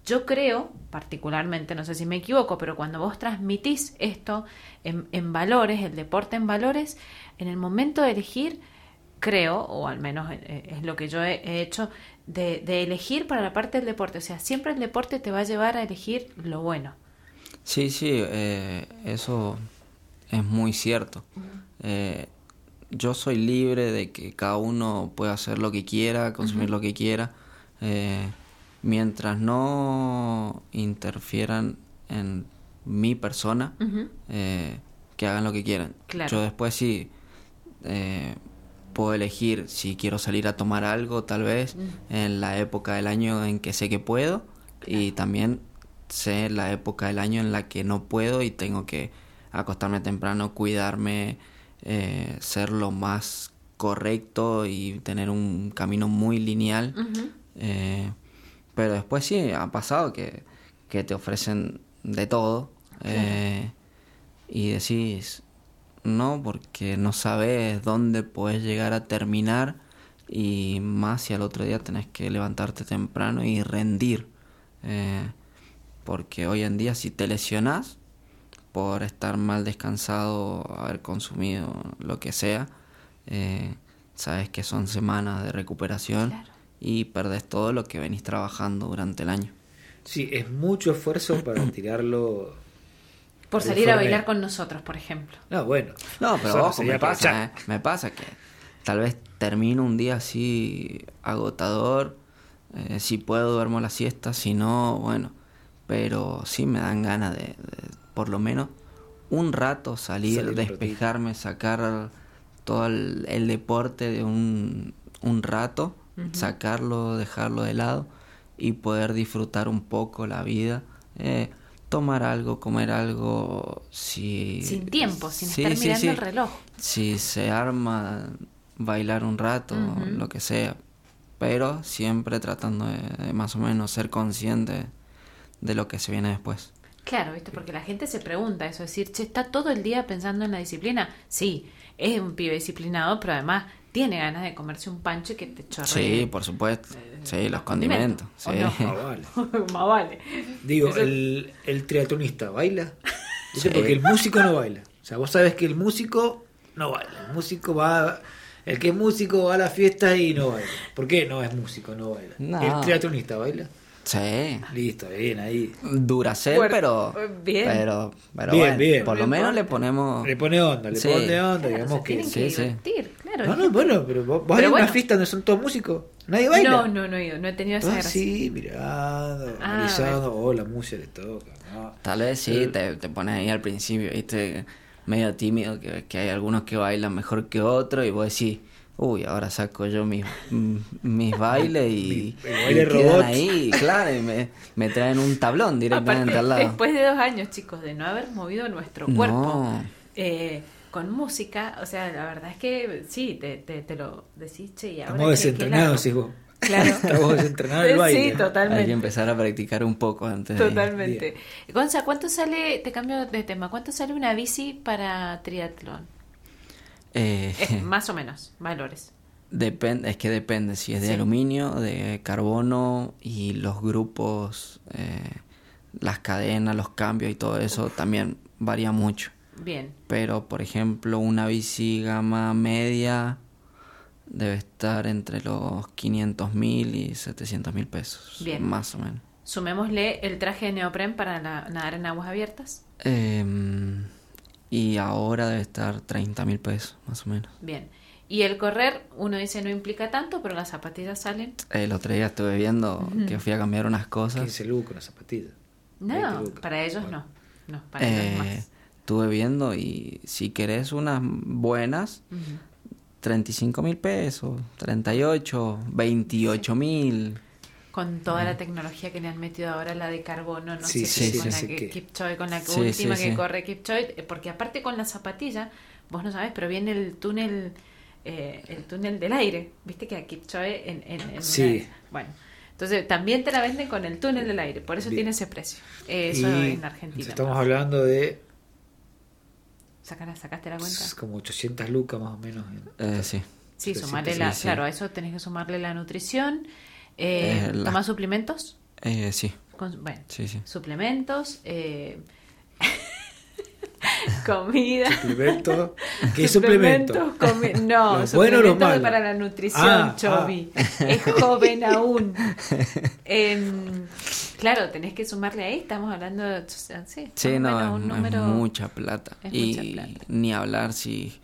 Yo creo, particularmente, no sé si me equivoco, pero cuando vos transmitís esto en, en valores, el deporte en valores, en el momento de elegir, creo, o al menos eh, es lo que yo he, he hecho, de, de elegir para la parte del deporte. O sea, siempre el deporte te va a llevar a elegir lo bueno. Sí, sí, eh, eso es muy cierto. Eh, yo soy libre de que cada uno pueda hacer lo que quiera, consumir lo que quiera, eh, mientras no interfieran en mi persona, eh, que hagan lo que quieran. Claro. Yo después sí eh, puedo elegir si quiero salir a tomar algo, tal vez, en la época del año en que sé que puedo, y también sé la época del año en la que no puedo y tengo que acostarme temprano, cuidarme, eh, ser lo más correcto y tener un camino muy lineal. Eh, pero después sí, ha pasado que, que te ofrecen de todo eh, y decís no porque no sabes dónde puedes llegar a terminar y más si al otro día tenés que levantarte temprano y rendir. Eh, porque hoy en día si te lesionas por estar mal descansado, haber consumido lo que sea, eh, sabes que son semanas de recuperación Claro. Y perdés todo lo que venís trabajando durante el año. Sí, es mucho esfuerzo para tirarlo. Por salir a bailar con nosotros, por ejemplo. No, bueno. No, pero no ojo, sería me pasa. ¿eh? me pasa que tal vez termino un día así agotador, eh, si puedo duermo la siesta, si no, bueno, pero sí me dan ganas de, de por lo menos un rato salir, despejarme, sacar todo el, el deporte de un, un rato, sacarlo, dejarlo de lado y poder disfrutar un poco la vida. Eh, tomar algo, comer algo, si... Sin tiempo, sin Sí, estar sí, mirando sí. el reloj. Si se arma, bailar un rato, lo que sea. Pero siempre tratando de, de más o menos ser consciente de lo que se viene después. Claro, ¿viste? Porque la gente se pregunta eso, es decir, che, ¿está todo el día pensando en la disciplina? Sí, es un pibe disciplinado, pero además tiene ganas de comerse un pancho y que te chorree. Sí, por supuesto. Sí, los los condimentos. condimentos, Sí. ¿o Ah, vale. Más vale. Digo, Eso- el, el triatlonista baila. Porque el músico no baila. O sea, vos sabés que el músico no baila. El músico va. El que es músico va a la fiesta y no baila. ¿Por qué no es músico? No baila. No. El triatlonista baila. Sí. Listo, bien, ahí. Duracel, Bueno, pero. bien. Pero, pero Bien, bueno, bien. por lo No menos le ponemos. Le pone onda, le Sí. pone onda, Claro, digamos se que. tienen que sí. divertir, claro. No, no, bueno, pero vos, vos Pero hay una bueno. fiesta donde son todos músicos. Nadie baila. No, no, no he ido, no he tenido esa Ah, gracia. sí, mirando, Ah, analizando. Oh, la música le toca. no. Tal vez sí, Eh, te, te pones ahí al principio, viste, medio tímido, que, que hay algunos que bailan mejor que otros, y vos decís, uy, ahora saco yo mis, mm, mis bailes y, Mi- el baile y quedan ahí, claro, y me, me traen un tablón directamente Aparte, al lado. después de dos años, chicos, de no haber movido nuestro No. cuerpo eh, con música, o sea, la verdad es que sí, te, te, te lo decís, che, y ahora Estamos desentrenados, vos. Claro. Estamos desentrenados del Sí, baile. Hay que totalmente. empezar a practicar un poco antes de. Totalmente. Gonza, ¿cuánto sale, te cambio de tema, cuánto sale una bici para triatlón? Eh, Es más o menos, valores. Depende, es que depende si es de Sí. aluminio, de carbono y los grupos, eh, las cadenas, los cambios y todo eso también varía mucho. Bien, Pero, por ejemplo, una bici gama media debe estar entre los 500 mil y 700 mil pesos. Bien. Más o menos. sumémosle el traje de neopren para la- nadar en aguas abiertas. Em, y ahora debe estar 30 mil pesos, más o menos. Bien. Y el correr, uno dice no implica tanto, pero las zapatillas salen. El otro día estuve viendo que fui a cambiar unas cosas. 15 lucas una zapatilla. No, 20 lucas. para ellos Bueno. no. No, para ellos Eh, más. estuve viendo y si querés unas buenas, 35 mil pesos, 38, 28 mil. Con toda la tecnología que le han metido ahora, la de carbono, no Sí, sé sí, si con sí, la que que- Kipchoge, con la Sí, última sí, que sí. corre Kipchoge, eh, porque aparte con la zapatilla, vos no sabés, pero viene el túnel, eh, el túnel del aire, viste que a Kipchoge en, en, en una- Sí. bueno, entonces también te la venden con el túnel del aire, por eso Bien. tiene ese precio. Eso Y en Argentina. Estamos hablando de Saca- ¿Sacaste la cuenta? pues, como 800 lucas más o menos. Eh, sí. Sí, sumarle sí, la, sí. claro, a eso tenés que sumarle la nutrición. Eh, Eh, la- ¿Tomás suplementos? Eh, sí, Con- bueno, sí, sí. suplementos, eh, comida. Suplemento. ¿Qué suplemento? comi- no, ¿Los buenos o los suplementos malos? para la nutrición, Ah, Chobi. Es joven aún. Em, claro, tenés que sumarle ahí, estamos hablando de, sí, Sí, no, un es, número... es mucha plata. es y mucha plata. ni hablar si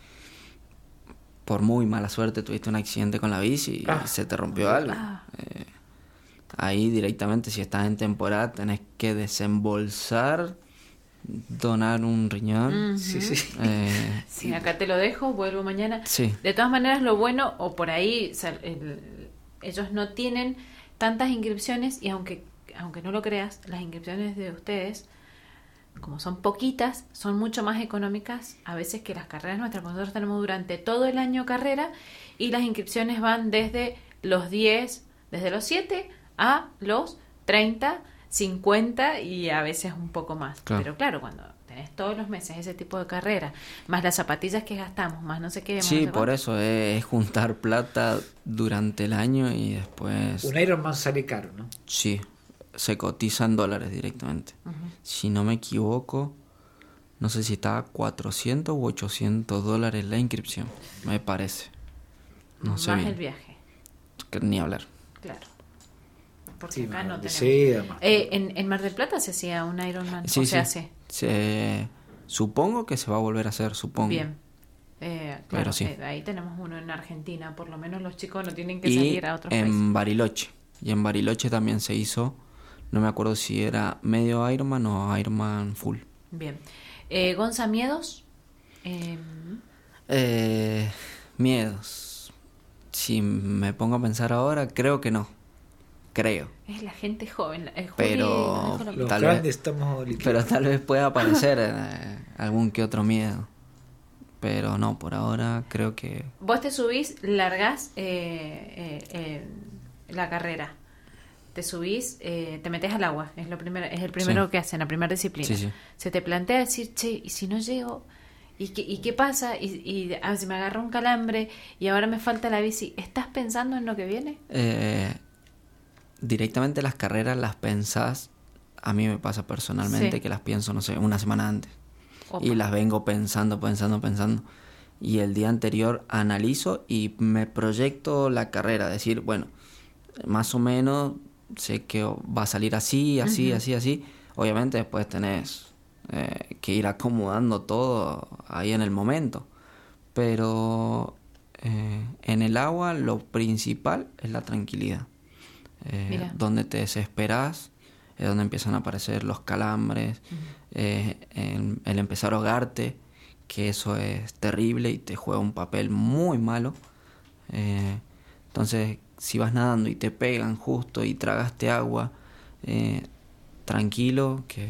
por muy mala suerte tuviste un accidente con la bici y Ah. se te rompió algo. Ah. Eh, ahí directamente, si estás en temporada, tenés que desembolsar, donar un riñón. Sí, sí. eh, Sí, acá te lo dejo, vuelvo mañana. Sí. De todas maneras, lo bueno, o por ahí, o sea, el- ellos no tienen tantas inscripciones y aunque, aunque no lo creas, las inscripciones de ustedes, como son poquitas, son mucho más económicas a veces que las carreras nuestras. porque Nosotros tenemos durante todo el año carrera y las inscripciones van desde los 10, desde los 7 a los 30, 50 y a veces un poco más. Claro. Pero claro, cuando tenés todos los meses ese tipo de carrera, más las zapatillas que gastamos, más no sé qué. más no sí, sé por eso es, es juntar plata durante el año y después... Un Ironman sale caro, ¿no? Sí, se cotiza en dólares directamente. Si no me equivoco, no sé si estaba 400 u 800 dólares la inscripción, me parece. No sé más bien. el viaje, Que Ni hablar. claro. Porque Sí, acá no tenemos. Eh, en, en Mar del Plata se hacía un Ironman, Sí, o sí. se hace. Se- Supongo que se va a volver a hacer, supongo. Bien. Eh, Pero claro, sí. eh, ahí tenemos uno en Argentina, por lo menos los chicos no tienen que Y salir a otros países. en Bariloche. Y en Bariloche también se hizo, no me acuerdo si era medio Ironman o Ironman full. Bien. Eh, Gonza, ¿miedos? Eh, Eh, miedos. Si me pongo a pensar ahora, creo que no. creo. Es la gente joven. el Pero- lo. Tal grandes vez- estamos Pero tal vez pueda aparecer eh, algún que otro miedo. Pero no, por ahora creo que... Vos te subís, largás eh, eh, eh, la carrera. Te subís, eh, te metes al agua. Es lo primero, es el primero Sí. que hacen, la primera disciplina. Sí, sí. Se te plantea decir, che, ¿y si no llego? ¿Y qué, y qué pasa? ¿Y, y ah, si me agarró un calambre y ahora me falta la bici? ¿Estás pensando en lo que viene? eh, directamente las carreras las pensás, a mí me pasa personalmente que las pienso, no sé, una semana antes. Opa. Y las vengo pensando, pensando, pensando. Y el día anterior analizo y me proyecto la carrera. Decir, bueno, más o menos sé que va a salir así, así, así, así. Obviamente después tenés eh, que ir acomodando todo ahí en el momento. Pero eh, en el agua lo principal es la tranquilidad. Eh, donde te desesperas es donde empiezan a aparecer los calambres, el, el empezar a ahogarte, que eso es terrible y te juega un papel muy malo. Entonces, si vas nadando y te pegan justo y tragaste agua, eh, tranquilo, que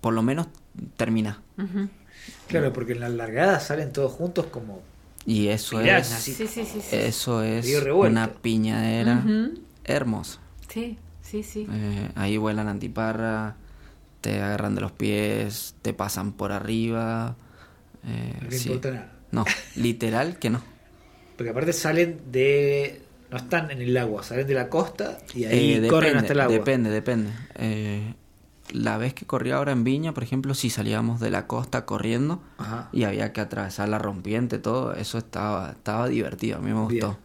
por lo menos termina. Claro, porque en las largadas salen todos juntos como Y eso es, así. Sí, sí, sí. Sí, eso es una piñadera Ujú. hermosa. sí, sí. sí. Eh, ahí vuelan antiparra, te agarran de los pies, te pasan por arriba. eh, no importa nada. No, literal que no. Porque aparte salen de. No están en el agua, salen de la costa y ahí Eh, corren hasta el agua. Depende, depende. Eh, la vez que corrí ahora en Viña, por ejemplo, sí salíamos de la costa corriendo Ajá. y había que atravesar la rompiente, todo. Eso estaba, estaba divertido, a mí me gustó. Bien.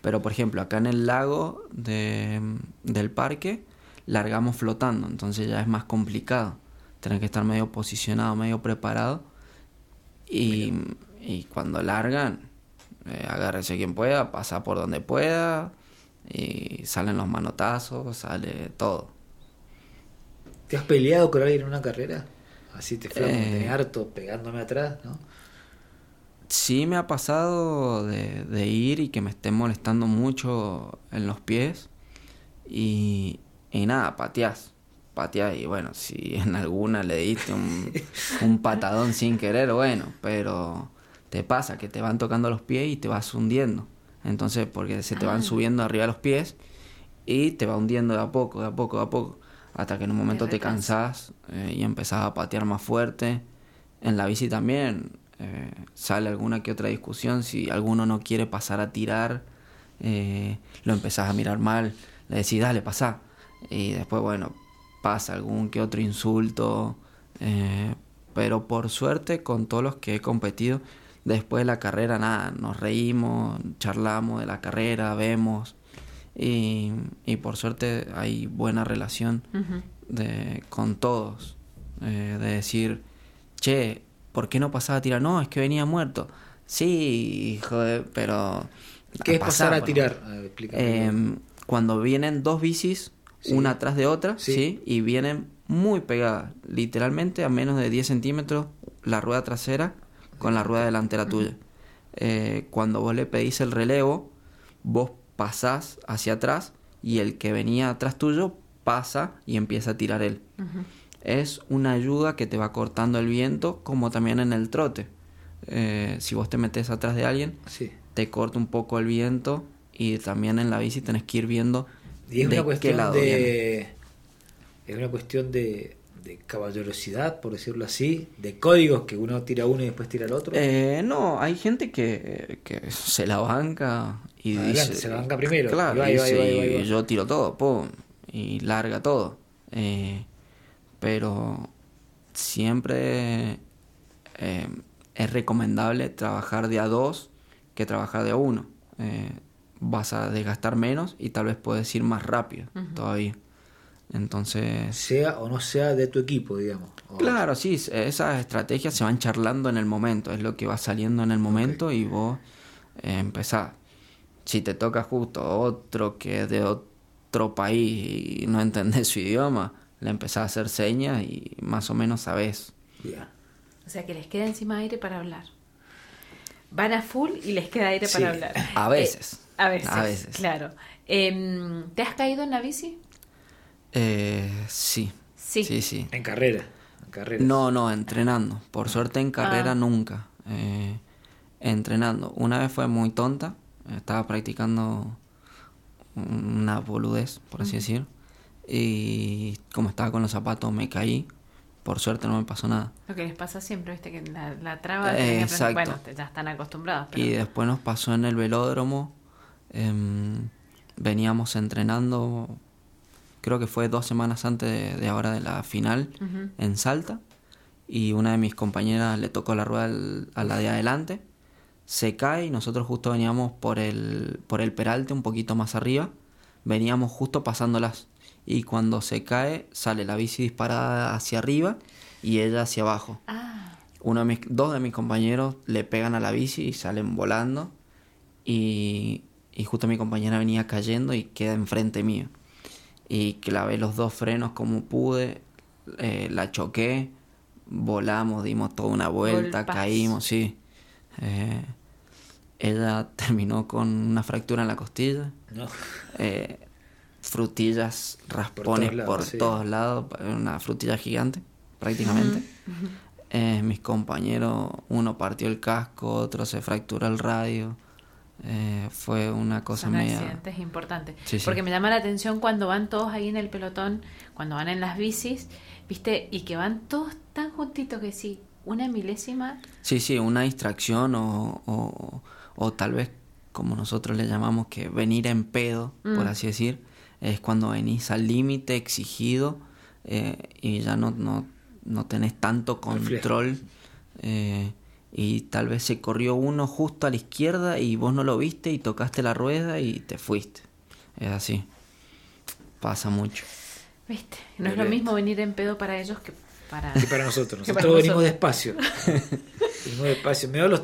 Pero, por ejemplo, acá en el lago de, del parque, largamos flotando, entonces ya es más complicado. Tener que estar medio posicionado, medio preparado. Y, y cuando largan, eh, agárrese quien pueda, pasa por donde pueda. Y salen los manotazos, sale todo. ¿Te has peleado con alguien en una carrera? Así te fue Eh. harto pegándome atrás, ¿no? Sí me ha pasado de, de ir y que me esté molestando mucho en los pies. Y, y nada, pateás. Pateás y bueno, si en alguna le diste un, un patadón sin querer, bueno, pero te pasa que te van tocando los pies y te vas hundiendo. Entonces, porque se te van Ah. subiendo arriba los pies y te va hundiendo de a poco, de a poco, de a poco. Hasta que en un momento te recansa. cansás eh, y empezás a patear más fuerte. En la bici también eh, sale alguna que otra discusión. Si alguno no quiere pasar a tirar, eh, lo empezás a mirar mal. Le decís, dale, pasá. Y después, bueno, pasa algún que otro insulto. pero por suerte, con todos los que he competido, después de la carrera, nada, nos reímos, charlamos de la carrera, vemos. Y, y por suerte hay buena relación de, con todos. eh, de decir, che, ¿por qué no pasaba a tirar? No, es que venía muerto. Sí, joder, pero... ¿Qué es pasar a tirar? Em, cuando vienen dos bicis, Sí. una atrás de otra, Sí. sí. y vienen muy pegadas, literalmente a menos de 10 centímetros la rueda trasera con la rueda delantera tuya. Eh, cuando vos le pedís el relevo, vos pasás hacia atrás y el que venía atrás tuyo pasa y empieza a tirar él. Es una ayuda que te va cortando el viento, como también en el trote. Eh, si vos te metes atrás de alguien, sí. te corta un poco el viento y también en la bici tenés que ir viendo Y es de una qué lado viene. Es una cuestión de, de caballerosidad, por decirlo así, de códigos que uno tira uno y después tira el otro. Eh, no, hay gente que, que se la banca y Adelante, dice... se la banca primero. Claro, Y va, y va, y dice, va, y va, y va. yo tiro todo, pum, y larga todo. Eh, pero siempre eh, es recomendable trabajar de a dos que trabajar de a uno. Eh, vas a desgastar menos y tal vez puedes ir más rápido todavía. Entonces... Sea o no sea de tu equipo, digamos. O- Claro, sí, esas estrategias se van charlando en el momento, es lo que va saliendo en el momento y vos eh, empezás. Si te toca justo otro que es de otro país y no entendés su idioma, le empezás a hacer señas y más o menos sabés. Bien. O sea que les queda encima aire para hablar. Van a full y les queda aire Sí, para hablar. a veces. Eh, a veces. A veces. Claro. Em, ¿Te has caído en la bici? Eh, sí. Sí. Sí, sí. En carrera. En carrera. No, no, entrenando. Por suerte en carrera Ah. nunca. Eh, entrenando. Una vez fue muy tonta. Estaba practicando una boludez, por así decir. Y como estaba con los zapatos me caí. Por suerte no me pasó nada. Lo que les pasa siempre, viste, que la, la traba... Eh, tenés que aprender- exacto. Bueno, te- ya están acostumbrados. Pero... Y después nos pasó en el velódromo. em, veníamos entrenando, creo que fue dos semanas antes de, de ahora de la final en Salta. Y una de mis compañeras le tocó la rueda al- a la de adelante. Se cae y nosotros justo veníamos por el, por el peralte un poquito más arriba. Veníamos justo pasándolas. Y cuando se cae, sale la bici disparada hacia arriba y ella hacia abajo Ah, uno de mis, dos de mis compañeros le pegan a la bici y salen volando y, y justo mi compañera venía cayendo y queda enfrente mío y clavé los dos frenos como pude eh, la choqué volamos dimos toda una vuelta caímos sí Eh, ella terminó con una fractura en la costilla No. eh, frutillas, raspones todos por todos lados, una frutilla gigante, prácticamente. Eh, mis compañeros, uno partió el casco, otro se fracturó el radio. Eh, fue una cosa son media. accidentes importantes. Sí, sí. Porque me llama la atención cuando van todos ahí en el pelotón, cuando van en las bicis, viste, y que van todos tan juntitos que sí, una milésima... Sí, sí, una distracción o, o, o tal vez, como nosotros le llamamos, que venir en pedo, por Mm. así decir, es cuando venís al límite exigido eh, y ya no, no, no tenés tanto control eh, y tal vez se corrió uno justo a la izquierda y vos no lo viste y tocaste la rueda y te fuiste. Es así. Pasa mucho. ¿Viste? No es lo mismo venir en pedo para ellos que para... Y para nosotros. Que Nosotros para venimos nosotros. despacio. venimos despacio. Me los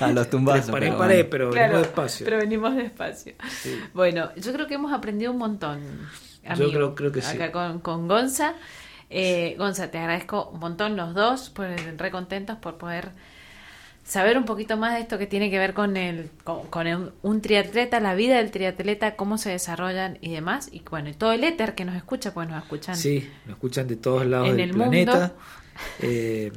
A los tumbazos. paré, pero paré, pero Claro, venimos despacio. Pero venimos despacio. Sí. Bueno, yo creo que hemos aprendido un montón. amigo, creo- creo que sí. Acá con, con Gonza. Eh, Gonza, te agradezco un montón los dos, por re contentos por poder saber un poquito más de esto que tiene que ver con el con, con el- un triatleta, la vida del triatleta, cómo se desarrollan y demás. Y bueno, y todo el éter que nos escucha, pues nos escuchan. Sí, me escuchan de todos lados En del el planeta. mundo. Eh,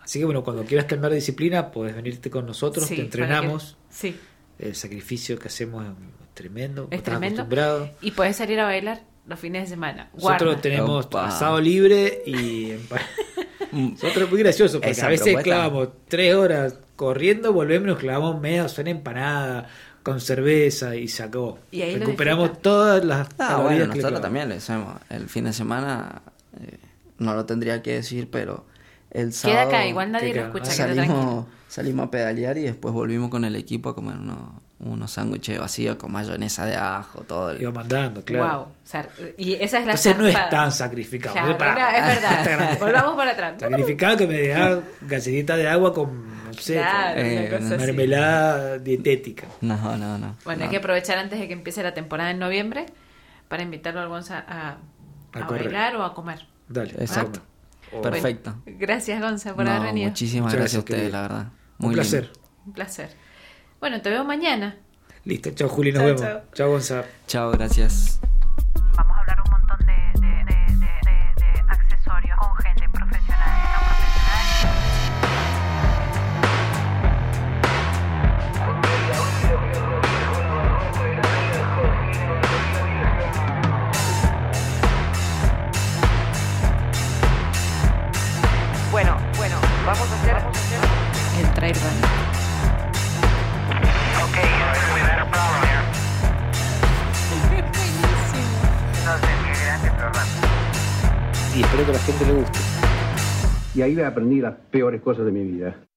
así que bueno, cuando quieras cambiar de disciplina, puedes venirte con nosotros, Sí, te entrenamos. que- sí, El sacrificio que hacemos es tremendo. es estás tremendo. acostumbrado. Y puedes salir a bailar los fines de semana. Nosotros Guarda. tenemos Opa. pasado libre y pa- nosotros es muy gracioso porque Esa a veces propuesta. clavamos tres horas corriendo, volvemos y nos clavamos media docena de empanada con cerveza y se acabó. Y ahí Recuperamos todas las Ah, calorías bueno, que nosotros clavamos. también le hacemos. El fin de semana, eh, no lo tendría que decir, pero el sábado Queda acá, igual nadie que lo escucha, salimos, salimos a pedalear y después volvimos con el equipo a comer unos, unos sándwiches vacíos con mayonesa de ajo, todo. el- Iba mandando, claro. Wow. O sea, y esa es la Entonces no es tan sacrificado. Claro, Pará. no, es verdad. Volvamos para atrás. Sacrificado que me da galletita de agua con, no sé, Claro, con Eh, una cosa así. mermelada dietética. No, no, no. Bueno, no. hay que aprovechar antes de que empiece la temporada en noviembre para invitarlo al Gonza a, A a bailar o a comer. Dale. Exacto. O- Perfecto. Gracias, Gonza, por No, haber venido. Muchísimas gracias a ustedes, querido. la verdad. Un placer. lindo. Un placer. Bueno, te veo mañana. Listo, chao Juli, nos Chao, vemos. chao. Chao Gonza. Chao, gracias. Y ahí aprendí las peores cosas de mi vida.